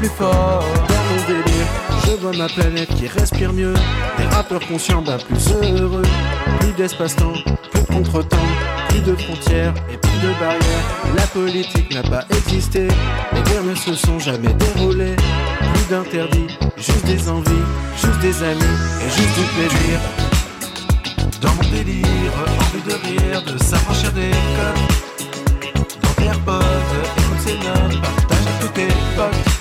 plus fort. Dans mon délire, je vois ma planète qui respire mieux. Des rappeurs conscients d'un plus heureux. Plus d'espace-temps, plus de contre-temps, plus de frontières et plus de barrières. La politique n'a pas existé, les guerres ne se sont jamais déroulées. Plus d'interdits, juste des envies, juste des amis et juste du plaisir. Dans mon délire, envie de rire, de s'affranchir des codes. Dans tes AirPods, écoute ces notes, partage tous tes potes.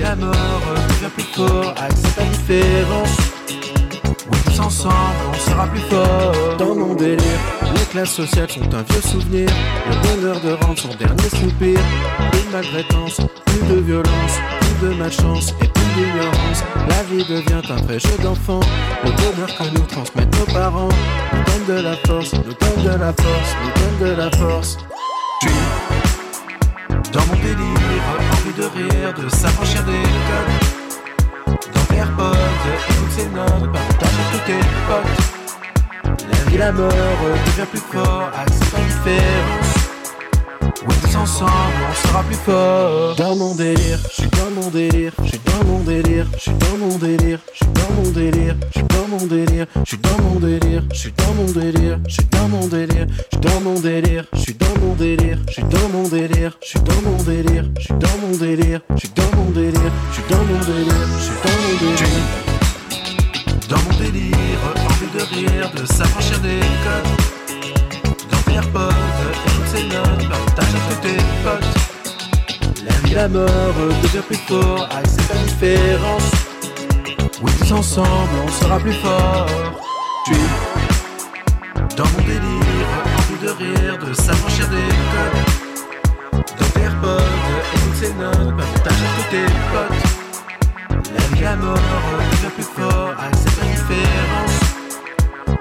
La mort devient plus fort, accepte la différence. Oui, tous ensemble, on sera plus fort. Dans mon délire, les classes sociales sont un vieux souvenir. Le bonheur de rendre son dernier soupir. De maltraitance, plus de violence, plus de malchance et plus d'ignorance. La vie devient un vrai jeu d'enfant. Le bonheur que nous transmettent nos parents nous donne de la force, nous donne de la force, nous donne de la force. Je suis dans mon délire, envie de rire, de s'affranchir des codes. Dans AirPods, écoute ces notes, partage avec tes potes. La vie, la mort devient plus fort, accepte la différence. Oui, tous ensemble, on sera plus fort. Dans mon délire, je suis dans mon délire, je suis dans mon délire, je suis dans mon délire, je suis dans mon délire, je suis dans mon délire, je suis dans mon délire, je suis dans mon délire, je suis dans mon délire, je suis dans mon délire, je suis dans mon délire, je suis dans mon délire, je suis dans mon délire, je suis dans mon délire, je suis dans mon délire, je suis dans mon délire, je suis dans mon délire. Dans mon délire, envie de rire, de s'affranchir des codes. Dans tes AirPods, écoute ces notes, potes. La vie, la mort devient plus fort, accepte la différence. Oui, tous ensemble, on sera plus fort. Suis dans mon délire, envie de rire, de s'affranchir des codes. Dans tes AirPods, écoute ces notes, partage avec tes potes. La vie, la mort devient plus fort, accepte la différence.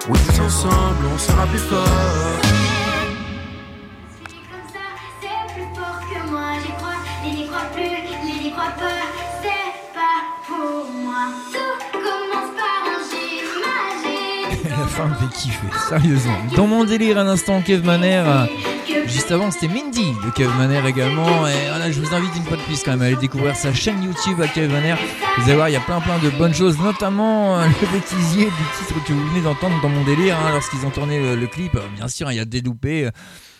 Oui, tous ensemble, on sera plus fort. La fin me fait kiffer, sérieusement. Dans mon délire, un instant, Kev Maner. euh, Juste avant, c'était Mindy de Kev Maner également. Et voilà, je vous invite une fois de plus quand même à aller découvrir sa chaîne YouTube à Kev Maner. Vous allez voir, il y a plein plein de bonnes choses, notamment euh, le bêtisier du titre que vous venez d'entendre dans mon délire. hein, Lorsqu'ils ont tourné le, le clip, Euh, bien sûr, il y a des loupés.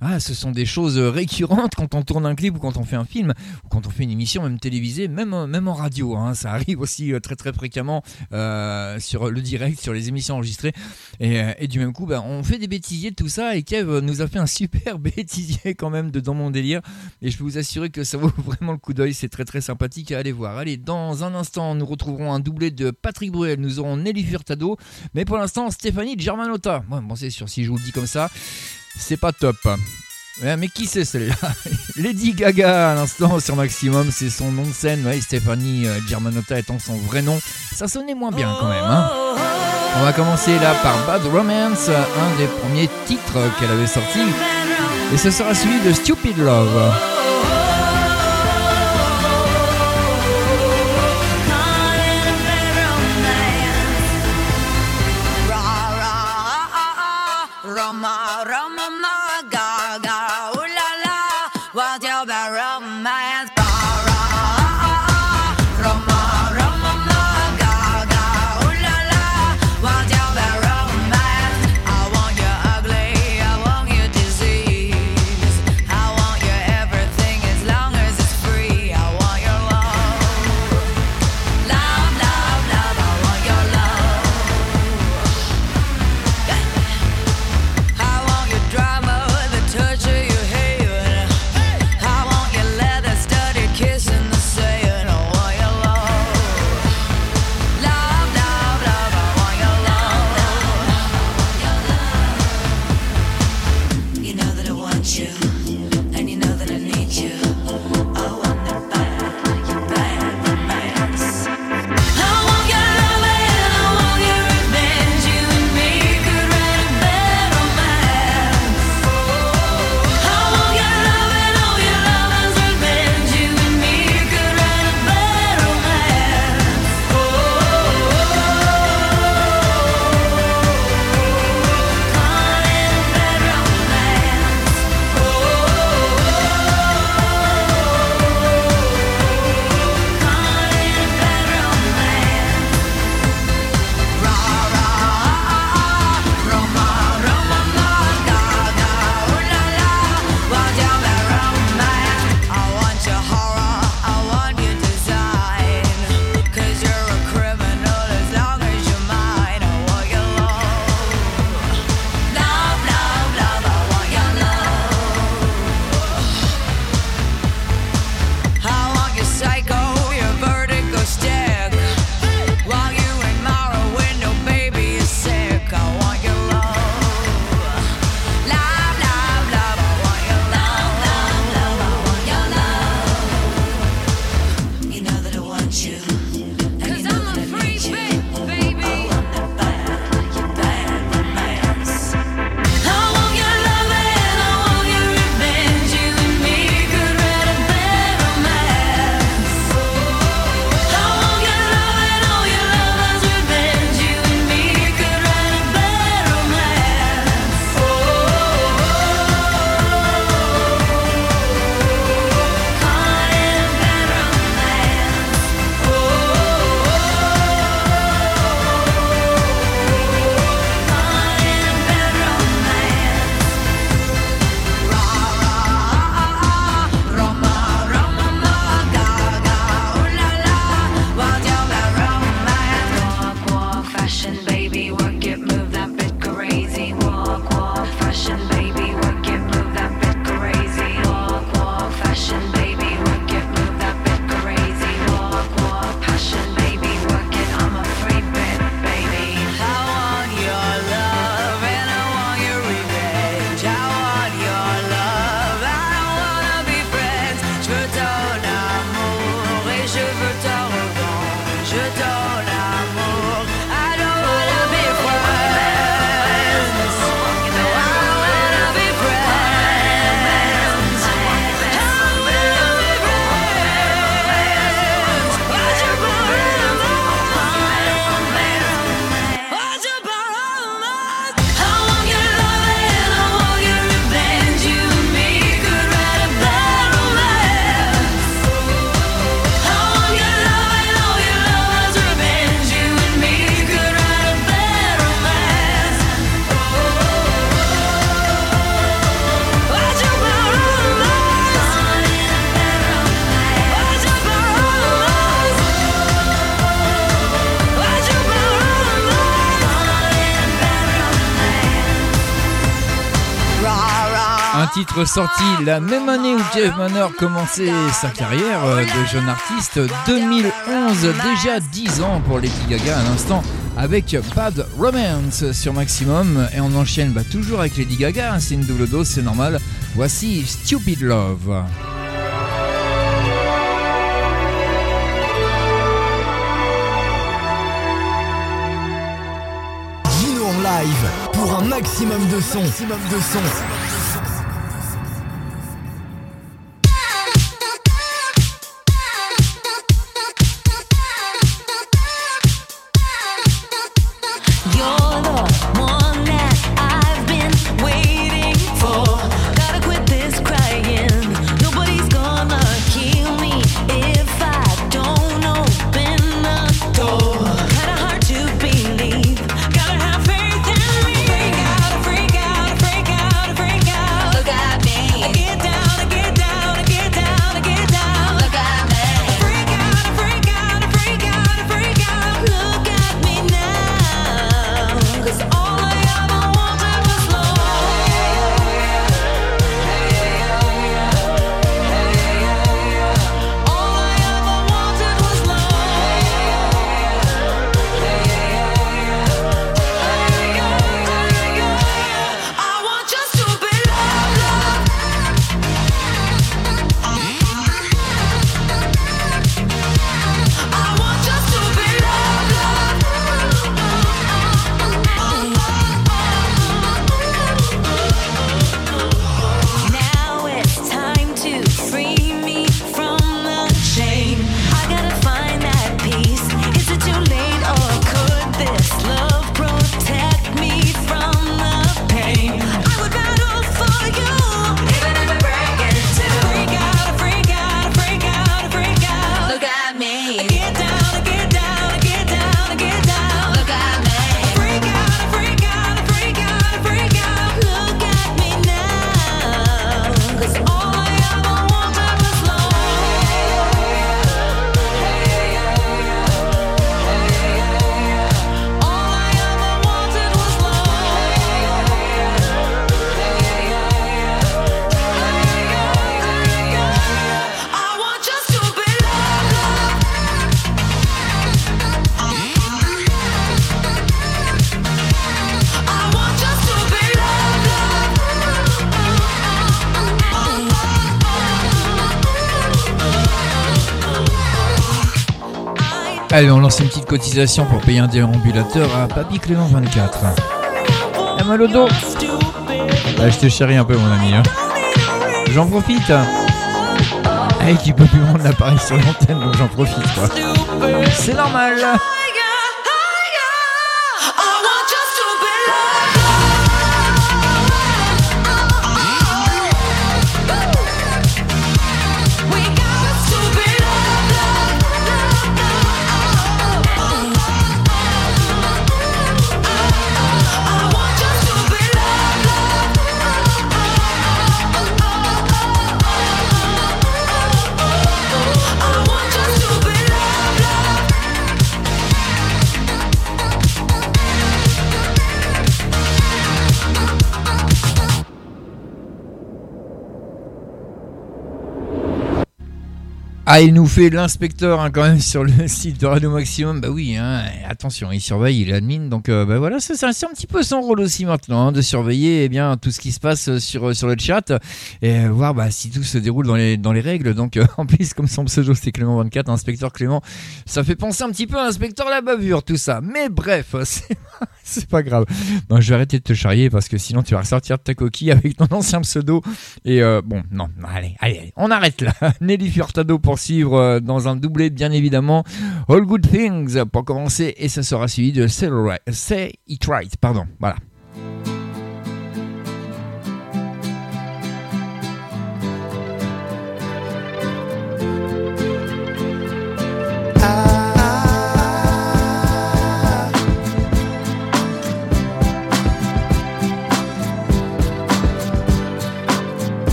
Ah, ce sont des choses récurrentes quand on tourne un clip ou quand on fait un film ou quand on fait une émission même télévisée, même, même en radio. hein. ça arrive aussi euh, très très fréquemment euh, sur le direct, sur les émissions enregistrées. Et, euh, du même coup, bah, on fait des bêtisiers de tout ça. Et Kev euh, nous a fait un super bêtisier quand même de Dans mon délire. Et je peux vous assurer que ça vaut vraiment le coup d'œil. C'est très très sympathique à aller voir. Allez, dans un instant, nous retrouverons un doublé de Patrick Bruel. Nous aurons Nelly Furtado. Mais pour l'instant, Stéphanie Germanotta. Moi, bon, c'est sûr, si je vous le dis comme ça, c'est pas top. Mais qui c'est celle-là Lady Gaga à l'instant sur Maximum, c'est son nom de scène. Ouais, Stéphanie euh, Germanotta étant son vrai nom. Ça sonnait moins bien quand même. hein. On va commencer là par Bad Romance, un des premiers titres qu'elle avait sorti. Et ce sera suivi de Stupid Love. Titre sorti la même année où Jeff Manor commençait sa carrière euh, de jeune artiste, 2011, déjà 10 ans pour Lady Gaga à l'instant, avec Bad Romance sur Maximum, et on enchaîne bah, toujours avec Lady Gaga, hein, c'est une double dose, c'est normal. Voici Stupid Love. Live pour un maximum de son. Maximum de son. Allez, on lance une petite cotisation pour payer un déambulateur à Papy Clément 24. Ah, mal au dos. Là, je te chéris un peu, mon ami. hein. J'en profite. Hey, tu peux plus vendre l'appareil sur l'antenne, donc j'en profite, quoi. C'est normal. Ah, il nous fait l'inspecteur hein, quand même sur le site de Radio Maximum. Bah oui, hein, attention, il surveille, il est admin. Donc euh, bah voilà, c'est un, petit peu son rôle aussi maintenant, hein, de surveiller eh bien, tout ce qui se passe sur, sur le chat et euh, voir bah, si tout se déroule dans les, dans les règles. Donc euh, en plus, comme son pseudo c'est Clément24, inspecteur Clément, ça fait penser un petit peu à inspecteur la bavure, tout ça. Mais bref, c'est pas grave. Je vais arrêter de te charrier parce que sinon tu vas ressortir de ta coquille avec ton ancien pseudo. Et euh, bon, non, allez, allez, allez, on arrête là. Nelly Furtado pour suivre euh, dans un doublé, bien évidemment. All Good Things pour commencer et ça sera suivi de Say It Right. Pardon, voilà.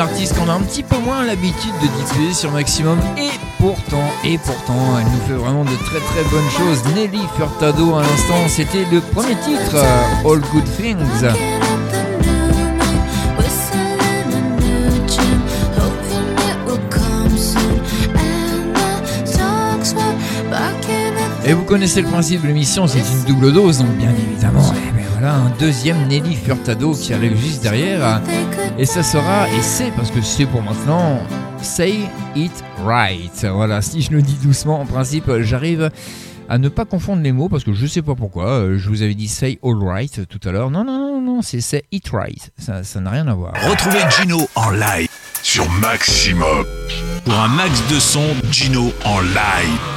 Artiste qu'on a un petit peu moins l'habitude de diffuser sur Maximum et pourtant, et pourtant, elle nous fait vraiment de très très bonnes choses. Nelly Furtado à l'instant, c'était le premier titre, euh, All Good Things. Et vous connaissez le principe de l'émission, c'est une double dose, donc bien évidemment, eh ben voilà, un deuxième Nelly Furtado qui arrive juste derrière. Et ça sera, et c'est parce que c'est pour maintenant, Say It Right. Voilà, si je le dis doucement, en principe, j'arrive à ne pas confondre les mots parce que je sais pas pourquoi. Euh, Je vous avais dit Say All Right tout à l'heure. Non, non, non, non, c'est Say It Right. Ça ça n'a rien à voir. Retrouvez Gino en live sur Maximum. Pour un max de son, Gino en live.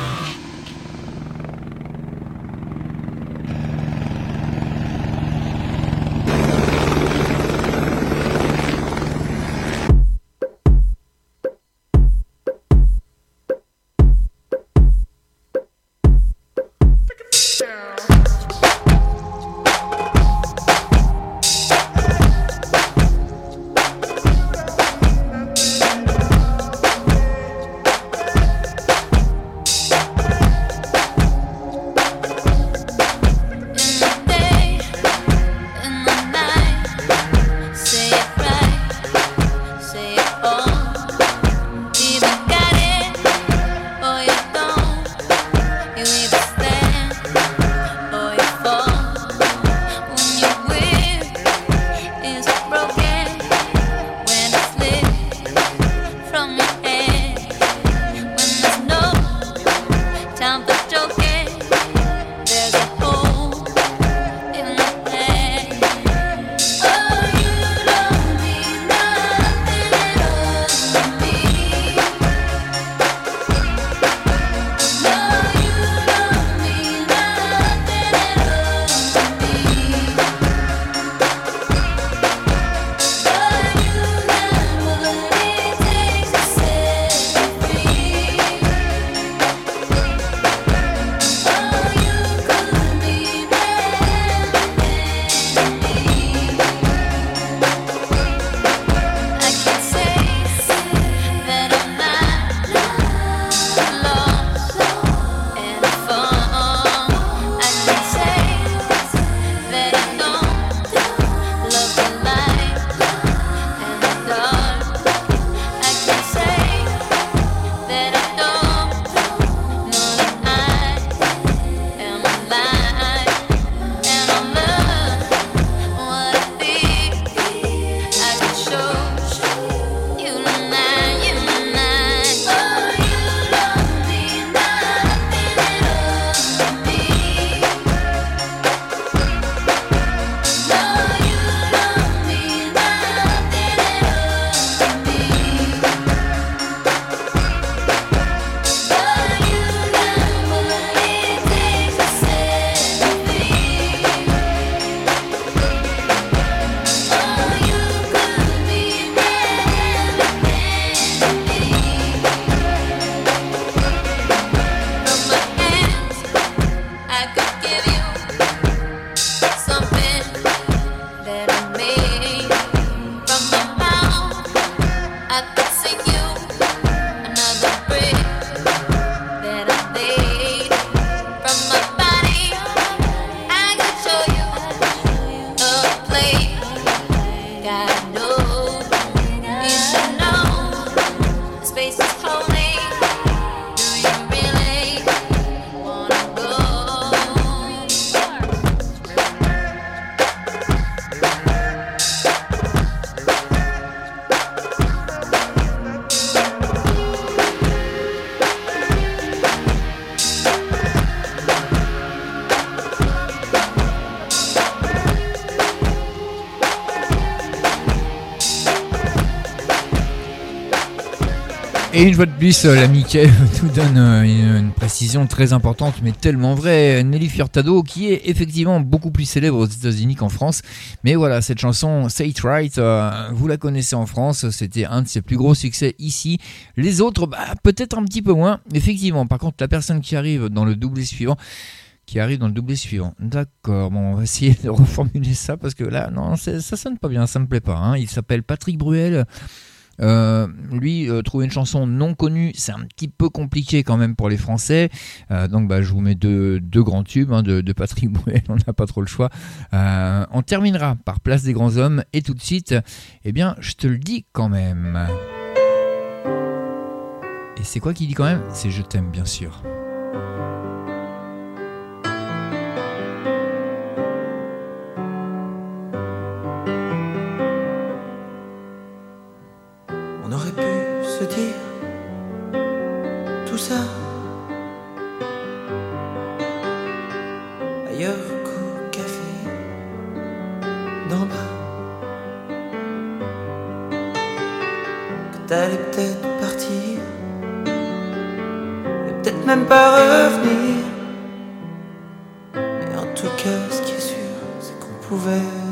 Et une fois de plus, euh, l'ami Kev nous donne euh, une, précision très importante, mais tellement vraie. Nelly Furtado, qui est effectivement beaucoup plus célèbre aux États-Unis qu'en France. Mais voilà, cette chanson Say It Right, euh, vous la connaissez en France, c'était un de ses plus gros succès ici. Les autres, bah, peut-être un petit peu moins. Effectivement, par contre, la personne qui arrive dans le doublé suivant, qui arrive dans le doublé suivant. D'accord, bon, on va essayer de reformuler ça parce que là, non, ça sonne pas bien, ça me plaît pas. hein. Il s'appelle Patrick Bruel. Euh, lui, euh, trouver une chanson non connue, c'est un petit peu compliqué quand même pour les Français. Euh, donc bah, je vous mets deux, grands tubes hein, de, de Patrick Bruel, on n'a pas trop le choix. On terminera par Place des Grands Hommes et tout de suite, eh bien, je te le dis quand même. Et c'est quoi qui dit quand même? C'est Je t'aime bien sûr. Ailleurs qu'au café d'en bas. Que t'allais peut-être partir et peut-être même pas revenir. Mais en tout cas, ce qui est sûr, c'est qu'on pouvait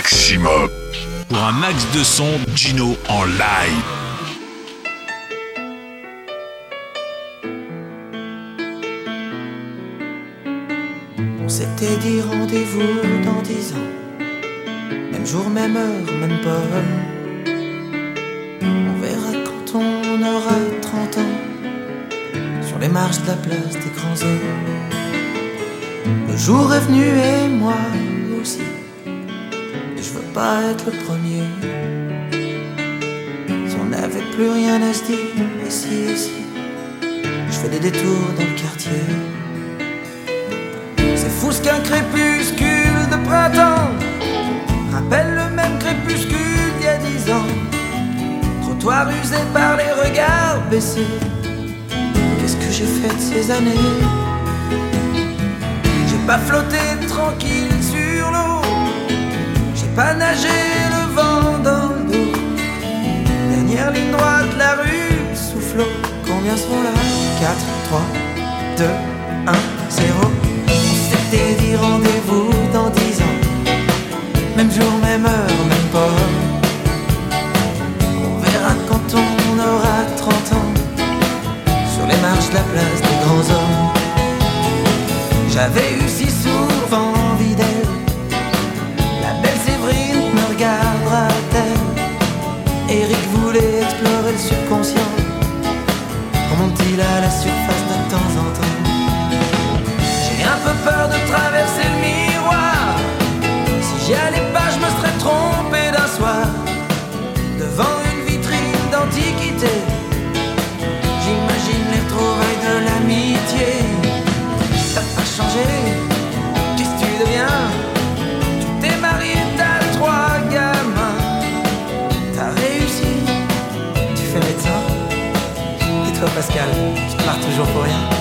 Maximum. Pour un max de son, Gino en live. On s'était dit rendez-vous dans dix ans. Même jour, même heure, même pomme. On verra quand on aura 30 ans. Sur les marches de la place des grands hommes. Le jour est venu et moi pas être le premier. Si on n'avait plus rien à se dire, et si. Je fais des détours dans le quartier. C'est fou ce qu'un crépuscule de printemps rappelle le même crépuscule d'il y a dix ans. Trottoir usé par les regards baissés. Qu'est-ce que j'ai fait de ces années? J'ai pas flotté tranquille pas nagé le vent dans le dos. Dernière ligne droite la rue, soufflot. Combien sont là? 4, 3, 2, 1, 0. On s'était dit rendez-vous Pascal, tu pars toujours pour rien.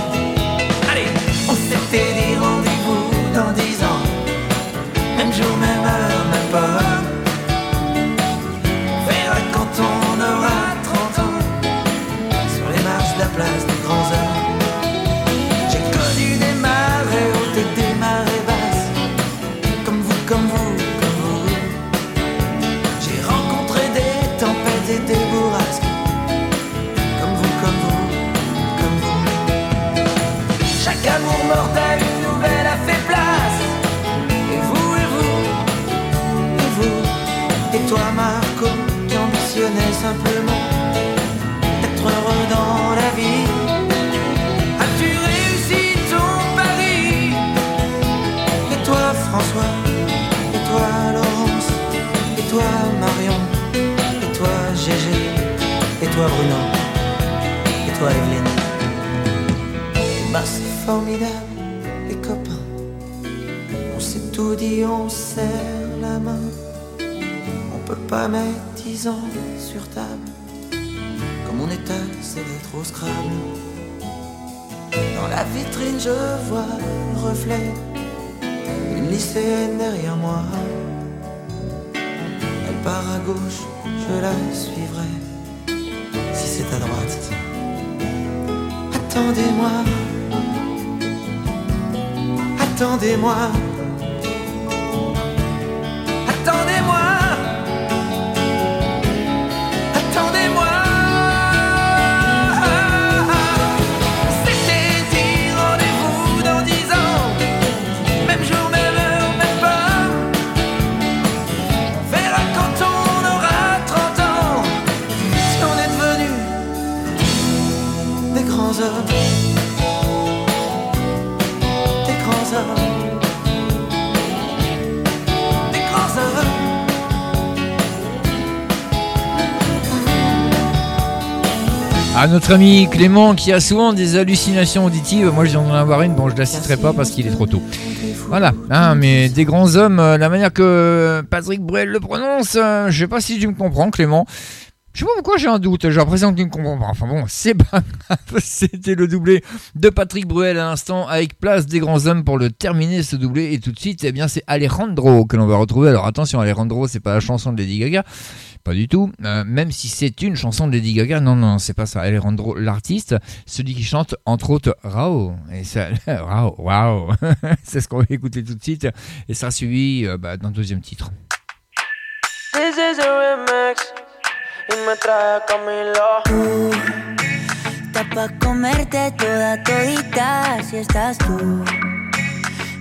Tout dit, on serre la main. On peut pas mettre dix ans sur table. Comme on est assez d'être au Scrabble. Dans la vitrine, je vois le reflet. Une lycéenne derrière moi. Elle part à gauche, je la suivrai. Si c'est à droite. Attendez-moi. Attendez-moi. À notre ami Clément qui a souvent des hallucinations auditives, moi je viens d'en avoir une, bon je la citerai pas parce qu'il est trop tôt. Voilà, hein, mais des grands hommes, euh, la manière que Patrick Bruel le prononce, euh, je sais pas si tu me comprends Clément. Je sais pas pourquoi j'ai un doute, j'ai l'impression que tu ne comprends pas. Enfin bon, c'est pas grave, c'était le doublé de Patrick Bruel à l'instant avec place des grands hommes pour le terminer ce doublé. Et tout de suite, eh bien c'est Alejandro que l'on va retrouver. Alors attention, Alejandro, c'est pas la chanson de Lady Gaga. Pas du tout, Euh, même si c'est une chanson de Lady Gaga, non, non, c'est pas ça. Alejandro, l'artiste, celui qui chante entre autres Rao. Et ça, Rao, wow, c'est ce qu'on va écouter tout de suite. Et ça sera suivi euh, bah, deuxième titre. This is a remix y me trae Camilo. Está pa' comerte toda todita si estás tú.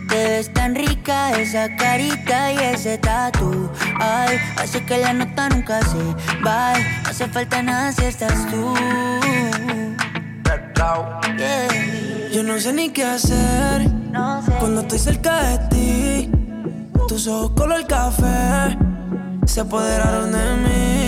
Te ves tan rica esa carita y ese tatu. Ay, hace que la nota nunca se va. No hace falta nada si estás tú. Yeah. Yo no sé ni qué hacer cuando estoy cerca de ti. Tus ojos color café se apoderaron de mí.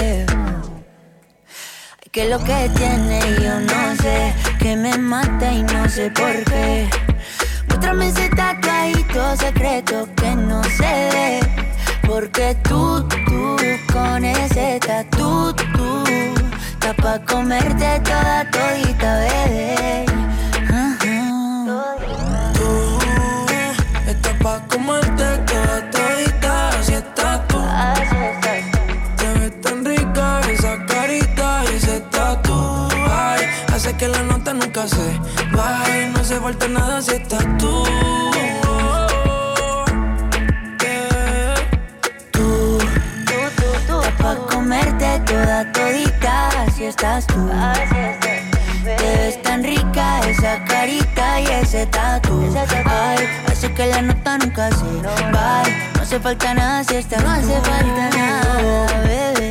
Que lo que tiene yo no sé, que me mata y no sé por qué. Muéstrame ese tatuajito secreto que no se ve. Porque tú, tú, con ese tatu, tú, está pa' comerte toda todita, bebé. Que la nota nunca se baje. No hace falta nada si estás tú. Tú, está pa' comerte toda todita, así estás tú. Te ves tan rica esa carita y ese tatu. Ay, hace que la nota nunca se va. No hace falta nada si estás No hace falta nada, bebé.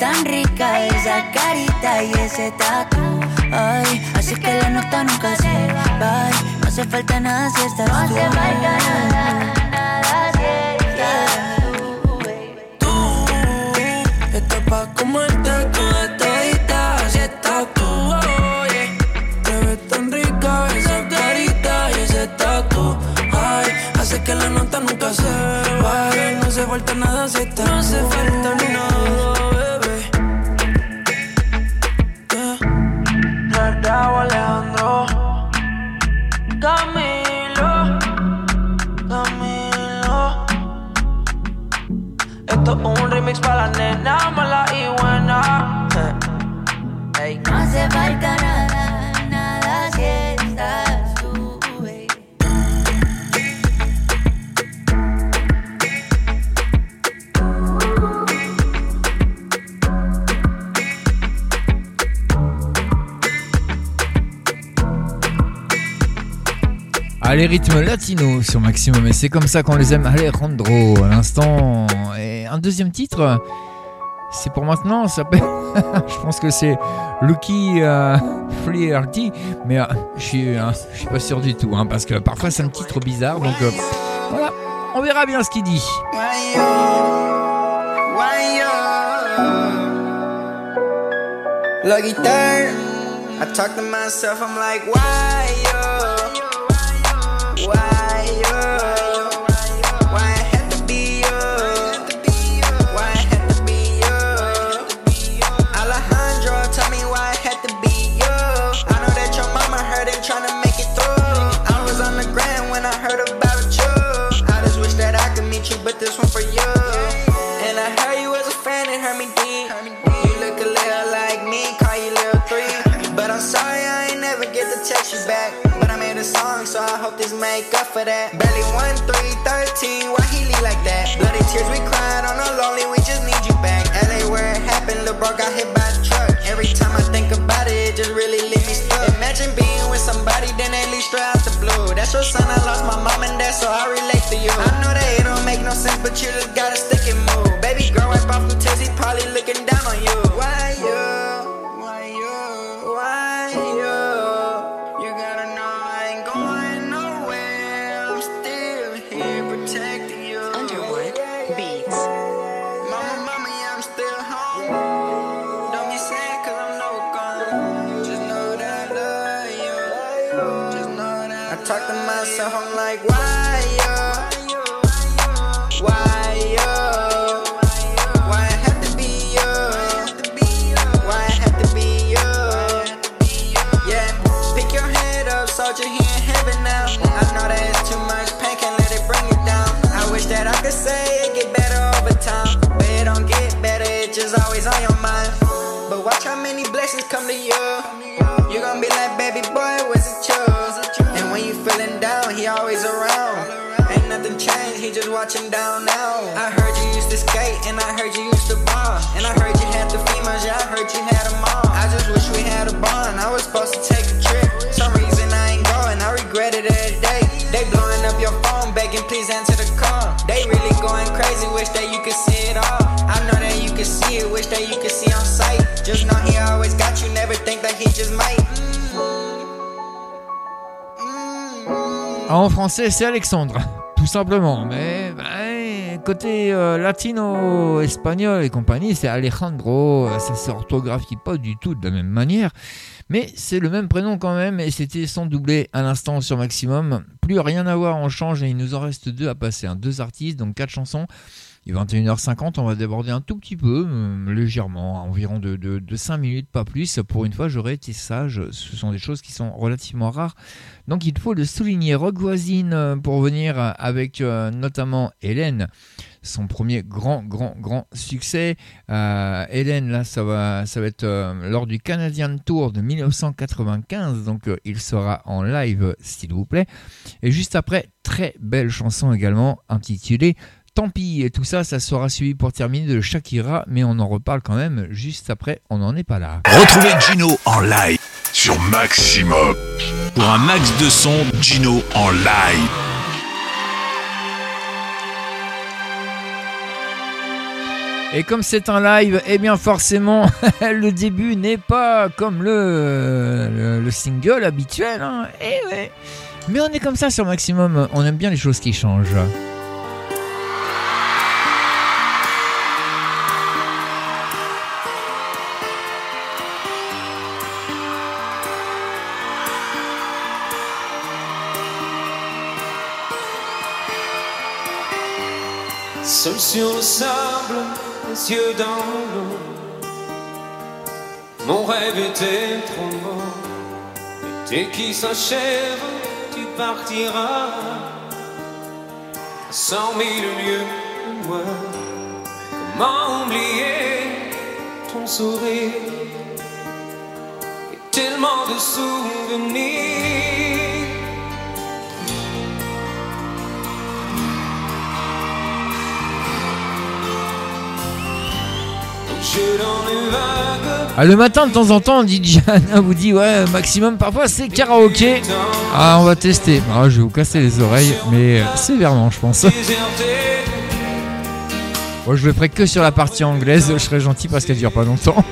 Tan rica esa carita y ese tatu. Ay, así que la nota nunca se va. No hace falta nada si estás No hace falta nada, nada si estás Tú estás pa' comerte toda todita, así estás tú. oye. Te ves tan rica esa carita y ese tatu. Ay, hace que la nota nunca se vaya. No hace falta nada si estás Allez, rythme latino sur Maximum, et c'est comme ça qu'on les aime. Alejandro, à l'instant. Et un deuxième titre, c'est pour maintenant, ça s'appelle. je pense que c'est Lucky euh, Flaherty, mais euh, je suis, euh, je suis pas sûr du tout, hein, parce que parfois c'est un titre bizarre, donc euh, voilà, on verra bien ce qu'il dit. Talk to myself, I'm like? Why? This one for you. And I heard you was a fan and heard me deep. You look a little like me, call you little three. But I'm sorry I ain't never get to text you back. But I made a song, so I hope this make up for that. Barely 1 3 13, why he leave like that? Bloody tears we cried down now. I heard you used to skate, and I heard you used to ball, And I heard you had the females, yeah, I heard you had a all. I just wish we had a bond, I was supposed to take a trip. Some reason I ain't going, I regret it every day. They blowing up your phone, begging, please answer the call. They really going crazy, wish that you could see it all. I know that you could see it, wish that you could see on sight. Just know he always got you, never think that he just might. En français, c'est Alexandre, tout simplement, mais côté euh, latino, espagnol et compagnie, c'est Alejandro. Euh, Ça s'orthographie pas du tout de la même manière. Mais c'est le même prénom quand même, et c'était sans doubler à l'instant sur Maximum. Plus rien à voir, on change, et il nous en reste deux à passer. hein. Deux artistes, donc quatre chansons. Il est 21h50, on va déborder un tout petit peu, euh, légèrement, environ de, de, de 5 minutes, pas plus. Pour une fois, j'aurais été sage. Ce sont des choses qui sont relativement rares. Donc il faut le souligner. Rock voisine euh, pour venir avec euh, notamment Hélène, son premier grand, grand, grand succès. Hélène, là, ça va, ça va être lors du Canadian Tour de 1995. Donc il sera en live, s'il vous plaît. Et juste après, très belle chanson également intitulée Tant pis, et tout ça, ça sera suivi pour terminer de Shakira, mais on en reparle quand même juste après, on n'en est pas là. Retrouvez Gino en live sur Maximum. Pour un max de son, Gino en live. Et comme c'est un live, eh bien forcément, le début n'est pas comme le, le, le single habituel. hein. Eh ouais. Mais on est comme ça sur Maximum, on aime bien les choses qui changent. Seul sur le sable, les yeux dans l'eau. Mon rêve était trop beau. L'été qui s'achève, tu partiras. À cent mille lieues moi. Comment oublier ton sourire? Et tellement de souvenirs. Ah, le matin, de temps en temps, DJ Anna vous dit Ouais, Maximum, parfois c'est karaoké. Ah, on va tester. Ah, je vais vous casser les oreilles, mais euh, sévèrement, je pense. Moi, je le ferai que sur la partie anglaise. Je serai gentil parce qu'elle dure pas longtemps.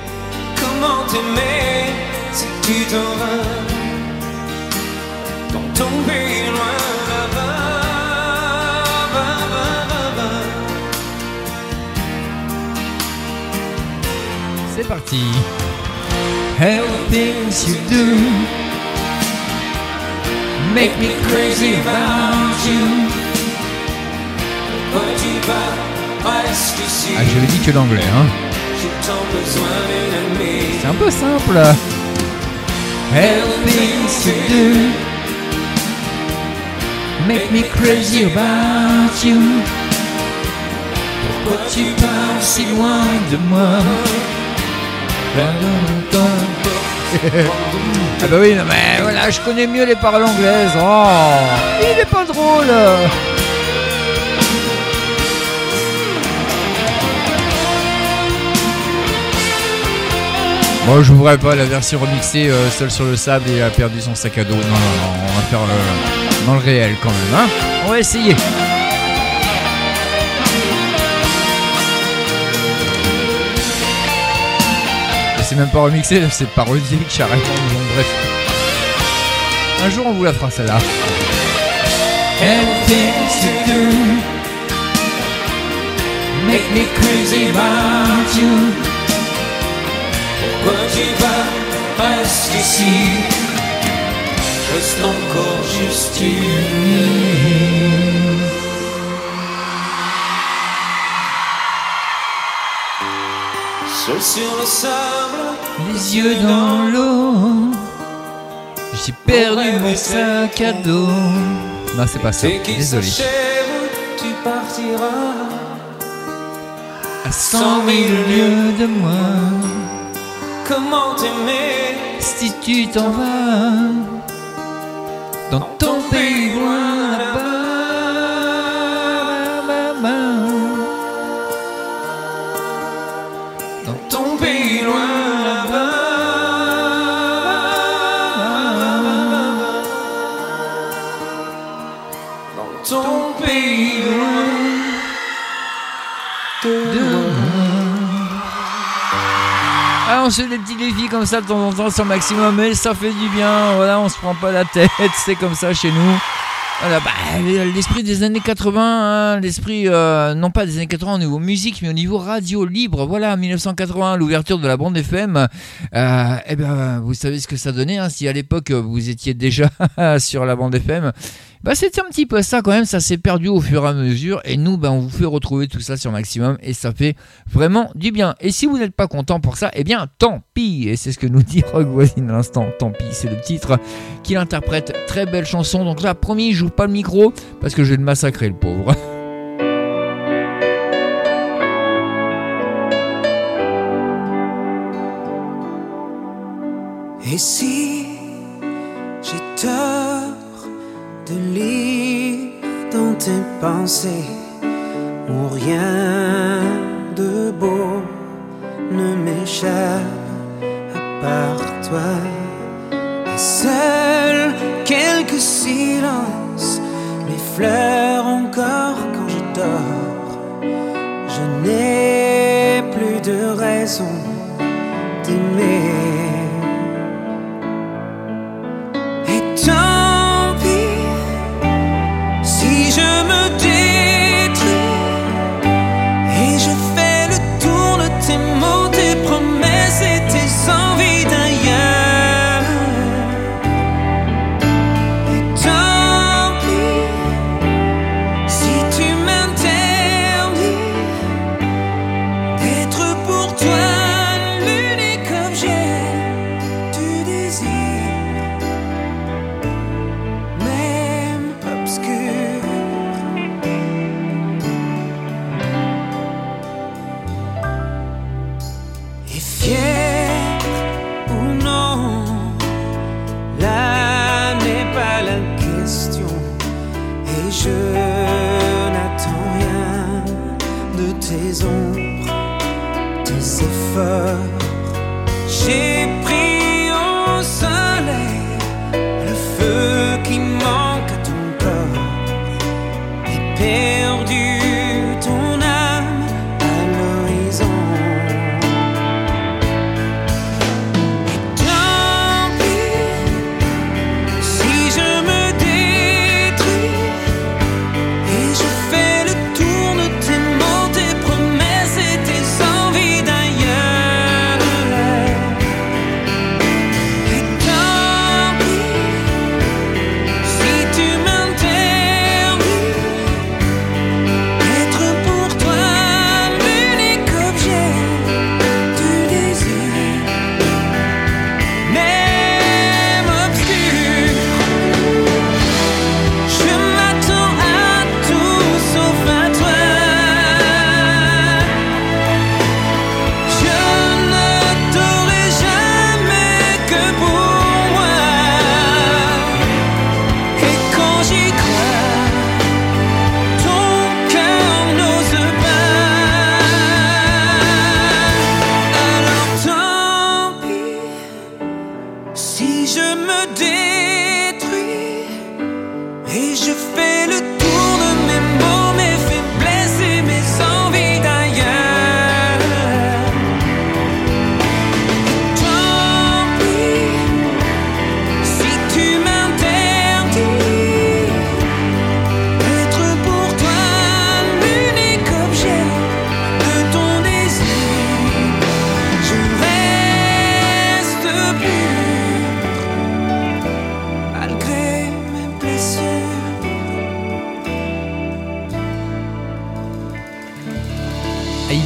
Comment t'aimer si tu t'en vas? Dans ton pays parti. How things you do make me crazy about you. Rester ici Ah, j'avais dit que l'anglais, hein. C'est un peu simple. How things you do make me crazy about you. Pourquoi tu pars si loin de moi? Ah bah oui, mais voilà, je connais mieux les paroles anglaises. Oh, il est pas drôle. Moi, je voudrais pas la version remixée euh, seul sur le sable et a perdu son sac à dos. Non, non, non, on va faire euh, dans le réel quand même. Hein on va essayer. C'est même pas remixé, c'est parodique, arrête. Bon, bref. Un jour, on vous la fera celle-là. Make me crazy about you Pourquoi tu vas rester ici? Reste encore juste une Seul sur le sable Les yeux dans l'eau. J'ai perdu mon sac à dos. Non, c'est pas ça. Désolé. tu partiras À cent mille lieues de moi. Comment t'aimer? Si tu t'en vas dans ton ton pays. Ah, on se fait des petits défis comme ça de temps en temps sur maximum, mais ça fait du bien. Voilà, on se prend pas la tête, c'est comme ça chez nous. Voilà, bah, l'esprit des années 80, hein, l'esprit euh, non pas des années 80 au niveau musique, mais au niveau radio libre. Voilà, 1980, l'ouverture de la bande FM. Euh, eh ben, vous savez ce que ça donnait. Hein, si à l'époque vous étiez déjà sur la bande FM, bah c'était un petit peu ça quand même. Ça s'est perdu au fur et à mesure. Et nous, ben, on vous fait retrouver tout ça sur Maximum et ça fait vraiment du bien. Et si vous n'êtes pas content pour ça, eh bien, tant pis. Et c'est ce que nous dit Rock Voisine à l'instant. Tant pis, c'est le titre qu'il interprète. Très belle chanson. Donc là, promis, je joue pas le micro parce que je vais le massacrer, le pauvre. Et si tort de lire dans tes pensées où rien de beau ne m'échappe à part toi. Et seuls quelques silences m'effleurent encore quand je dors. Je n'ai plus de raison d'aimer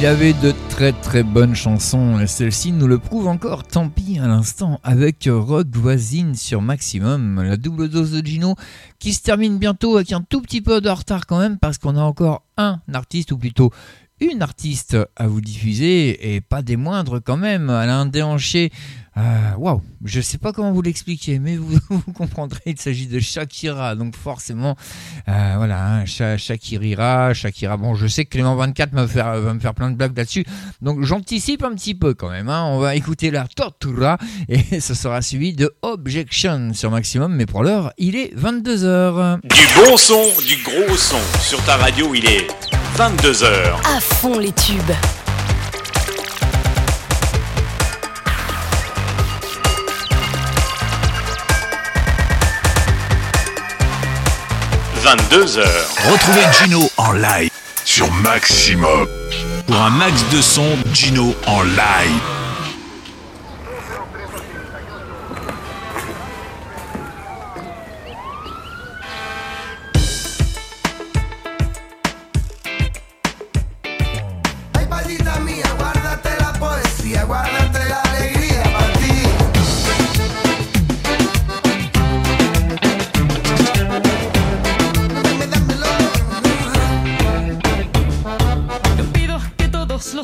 Il avait de très très bonnes chansons et celle-ci nous le prouve encore, tant pis à l'instant, avec Rock Voisine sur Maximum, la double dose de Gino qui se termine bientôt avec un tout petit peu de retard quand même parce qu'on a encore un artiste ou plutôt une artiste à vous diffuser et pas des moindres quand même, Alain Déhanché. Euh, Waouh, je sais pas comment vous l'expliquer, mais vous, vous comprendrez, il s'agit de Shakira, donc forcément, euh, voilà, hein, Sha- Shakirira, Shakira. Bon, je sais que Clément 24 va me faire, va me faire plein de blagues là-dessus, donc j'anticipe un petit peu quand même. Hein. On va écouter la Tortura et ce sera suivi de Objection sur Maximum, mais pour l'heure, il est 22h. Du bon son, du gros son. Sur ta radio, il est 22h. À fond les tubes. 22h. Retrouvez Gino en live sur Maximum. Pour un max de son, Gino en live.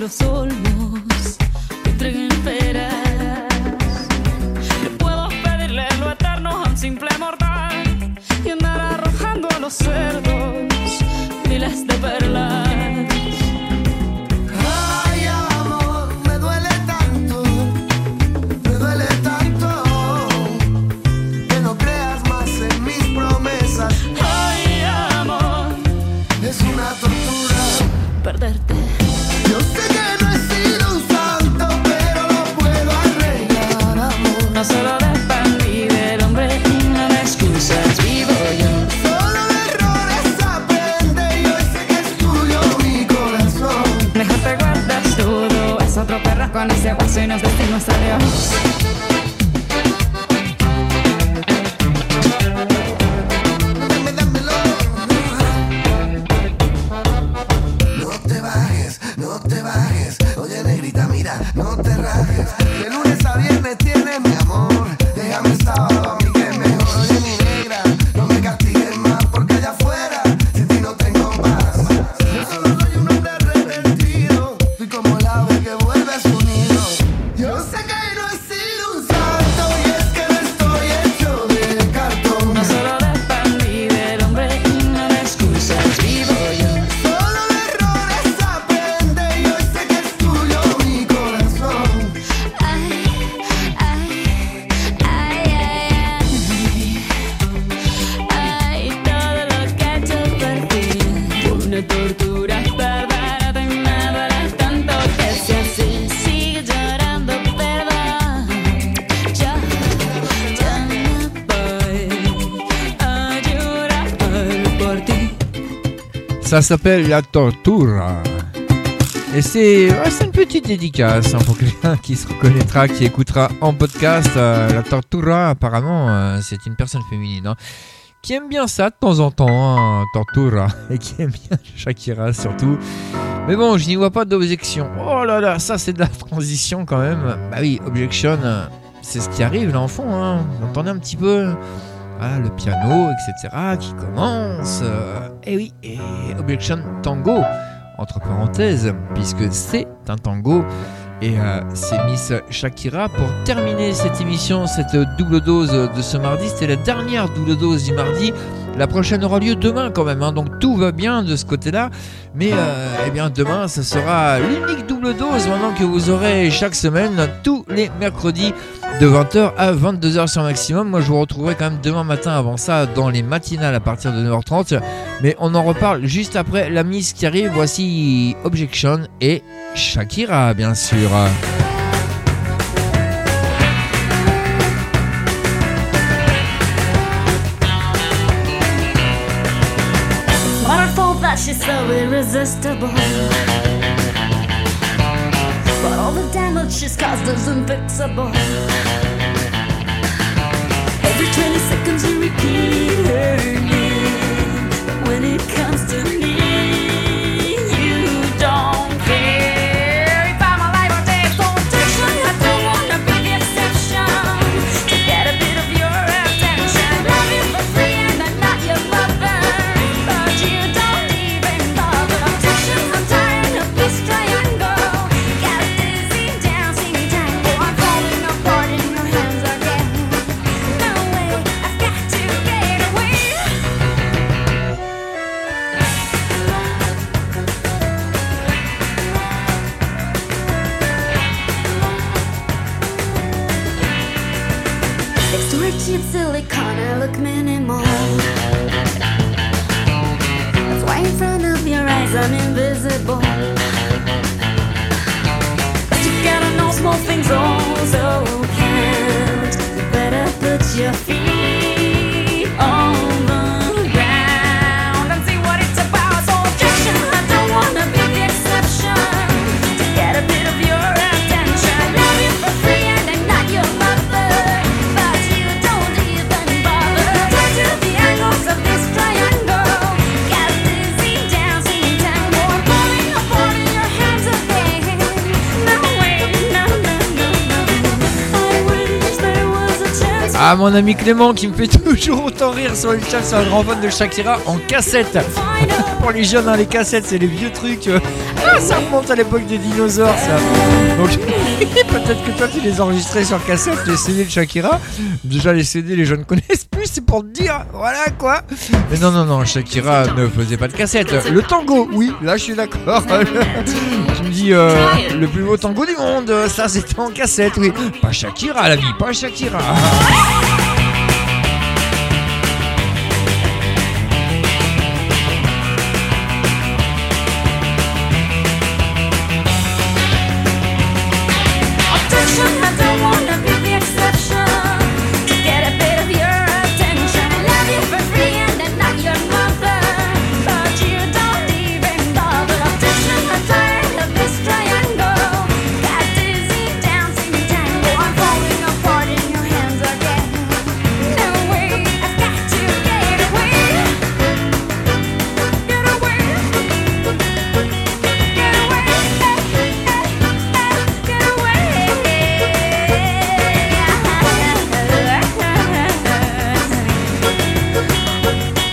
Los olmos que entreguen peras. Puedo pedirle lo eterno a un simple mortal y andar arrojando a los cerdos miles de perlas. Ça s'appelle La Tortura. Et c'est ouais, une petite dédicace hein, pour quelqu'un qui se reconnaîtra, qui écoutera en podcast. euh, la Tortura, apparemment, euh, c'est une personne féminine. hein, qui aime bien ça de temps en temps, hein, Tortura. Et qui aime bien Shakira surtout. Mais bon, je n'y vois pas d'objection. Oh là là, ça c'est de la transition quand même. Bah oui, objection, c'est ce qui arrive là en fond. Hein. Vous entendez un petit peu voilà, le piano, etc. qui commence. euh, et oui, et Objection Tango, entre parenthèses, puisque c'est un tango. Et euh, c'est Miss Shakira pour terminer cette émission, cette double dose de ce mardi. C'était la dernière double dose du mardi. La prochaine aura lieu demain quand même, hein, donc tout va bien de ce côté-là. Mais euh, eh bien demain, ce sera l'unique double dose maintenant que vous aurez chaque semaine, tous les mercredis de 20h à 22h sur maximum. Moi, je vous retrouverai quand même demain matin avant ça dans les matinales à partir de 9h30. Mais on en reparle juste après la mise qui arrive. Voici Objection et Shakira, bien sûr. She's cause doesn't fix a boy. Every 20 seconds you repeat her eyes I'm invisible. But you gotta know small things also. You better put your feet Ah, mon ami Clément qui me fait toujours autant rire sur le chat, c'est un grand fan de Shakira en cassette. Pour les jeunes, hein, les cassettes, c'est les vieux trucs. Ah, ça remonte à l'époque des dinosaures, ça. Donc, peut-être que toi, tu les enregistrais sur cassette, les CD de Shakira. Déjà, les CD, les jeunes connaissent plus, c'est pour te dire. Voilà quoi. Mais non, non, non, Shakira ne faisait pas de cassette. Le tango, oui, là, je suis d'accord. Euh, le plus beau tango du monde, ça, c'était en cassette, oui. Pas Shakira, la vie, pas Shakira.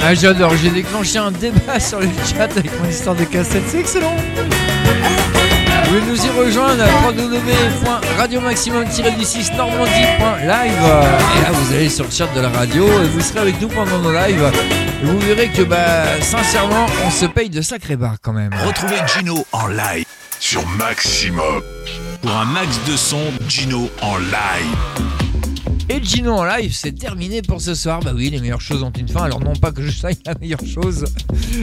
Ah, j'adore, j'ai déclenché un débat sur le chat avec mon histoire de cassette, c'est excellent. Vous pouvez nous y rejoindre à www.radiomaximum-du6 normandie.live. Et là, vous allez sur le chat de la radio et vous serez avec nous pendant nos lives. Et vous verrez que, bah, sincèrement, on se paye de sacrés bars quand même. Retrouvez Gino en live sur Maximum. Pour un max de son, Gino en live. Et Gino en live, c'est terminé pour ce soir. Bah oui, les meilleures choses ont une fin. Alors non pas que je sache la meilleure chose,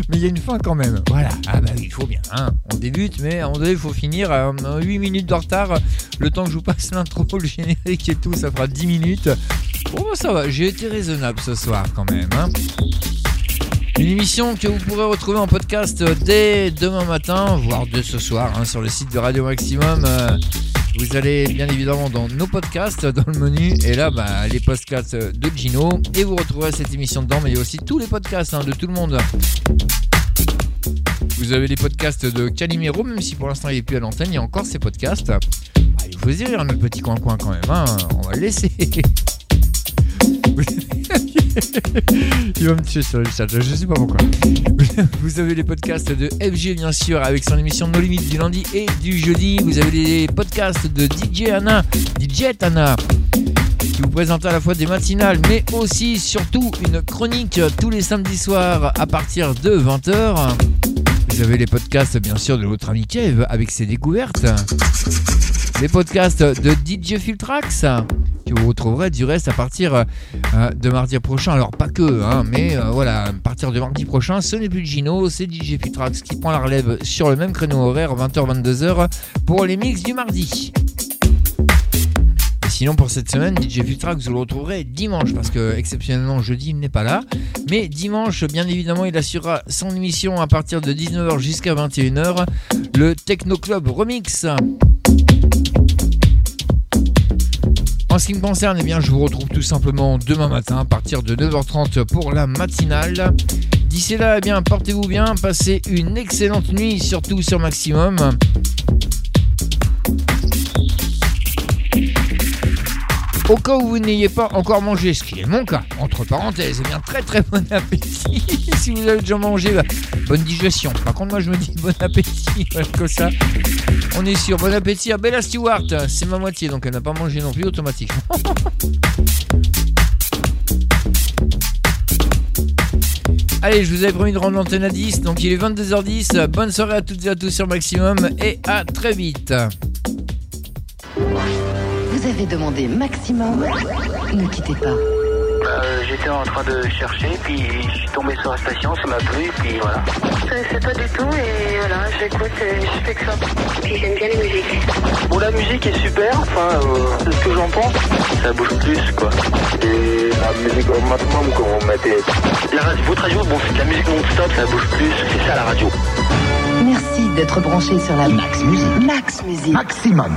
mais il y a une fin quand même. Voilà. Ah bah oui, il faut bien. hein. On débute, mais à un moment donné, il faut finir. Euh, 8 minutes de retard. Le temps que je vous passe l'intro, le générique et tout, ça fera 10 minutes. Bon, bah, ça va. J'ai été raisonnable ce soir quand même. hein. Une émission que vous pourrez retrouver en podcast dès demain matin, voire dès ce soir, hein, sur le site de Radio Maximum. Euh, vous allez bien évidemment dans nos podcasts, dans le menu, et là, bah, les podcasts de Gino, et vous retrouverez cette émission dedans, mais il y a aussi tous les podcasts hein, de tout le monde. Vous avez les podcasts de Calimero, même si pour l'instant il n'est plus à l'antenne, il y a encore ces podcasts. Il faut se dire, notre petit coin-coin quand même, hein, on va le laisser. Il va me tuer sur le chat, je sais pas pourquoi. Vous avez les podcasts de FG bien sûr avec son émission No Limites du lundi et du jeudi. Vous avez les podcasts de DJ Anna, DJ Anna, qui vous présente à la fois des matinales mais aussi surtout une chronique tous les samedis soirs à partir de 20h. Vous avez les podcasts bien sûr de votre ami Kev avec ses découvertes. Les podcasts de DJ Filtrax que vous retrouverez du reste à partir euh, de mardi prochain. Alors pas que, hein, mais euh, voilà, à partir de mardi prochain, ce n'est plus Gino, c'est DJ Filtrax qui prend la relève sur le même créneau horaire, 20h-22h, pour les mix du mardi. Sinon pour cette semaine, DJ Filtrax, vous le retrouverez dimanche, parce que exceptionnellement jeudi il n'est pas là. Mais dimanche, bien évidemment, il assurera son émission à partir de 19h jusqu'à 21h, le Techno Club Remix. En ce qui me concerne, eh bien, je vous retrouve tout simplement demain matin à partir de 9h30 pour la matinale. D'ici là, eh bien, portez-vous bien, passez une excellente nuit, surtout sur Maximum. Au cas où vous n'ayez pas encore mangé, ce qui est mon cas, entre parenthèses, eh bien très très bon appétit. si vous avez déjà mangé, bah, bonne digestion. Par contre, moi je me dis bon appétit, comme ça. On est sûr, bon appétit à Bella Stewart, c'est ma moitié, donc elle n'a pas mangé non plus automatiquement. Allez, je vous avais promis de rendre l'antenne à 10, donc il est 22h10. Bonne soirée à toutes et à tous sur Maximum et à très vite. Vous avez demandé maximum. Ne quittez pas. Euh, J'étais en train de chercher, puis je suis tombé sur la station, ça m'a plu, puis voilà. Je connaissais pas du tout et voilà, j'écoute et je fais que ça. Puis j'aime bien les musiques. Bon, la musique est super, enfin, euh, c'est ce que j'en pense. Ça bouge plus, quoi. Et la musique au maximum, quand on mettait. La radio, votre radio, bon, c'est de la musique non-stop, ça bouge plus, c'est ça la radio. Merci d'être branché sur la Max Musique. Max Musique. Maximum.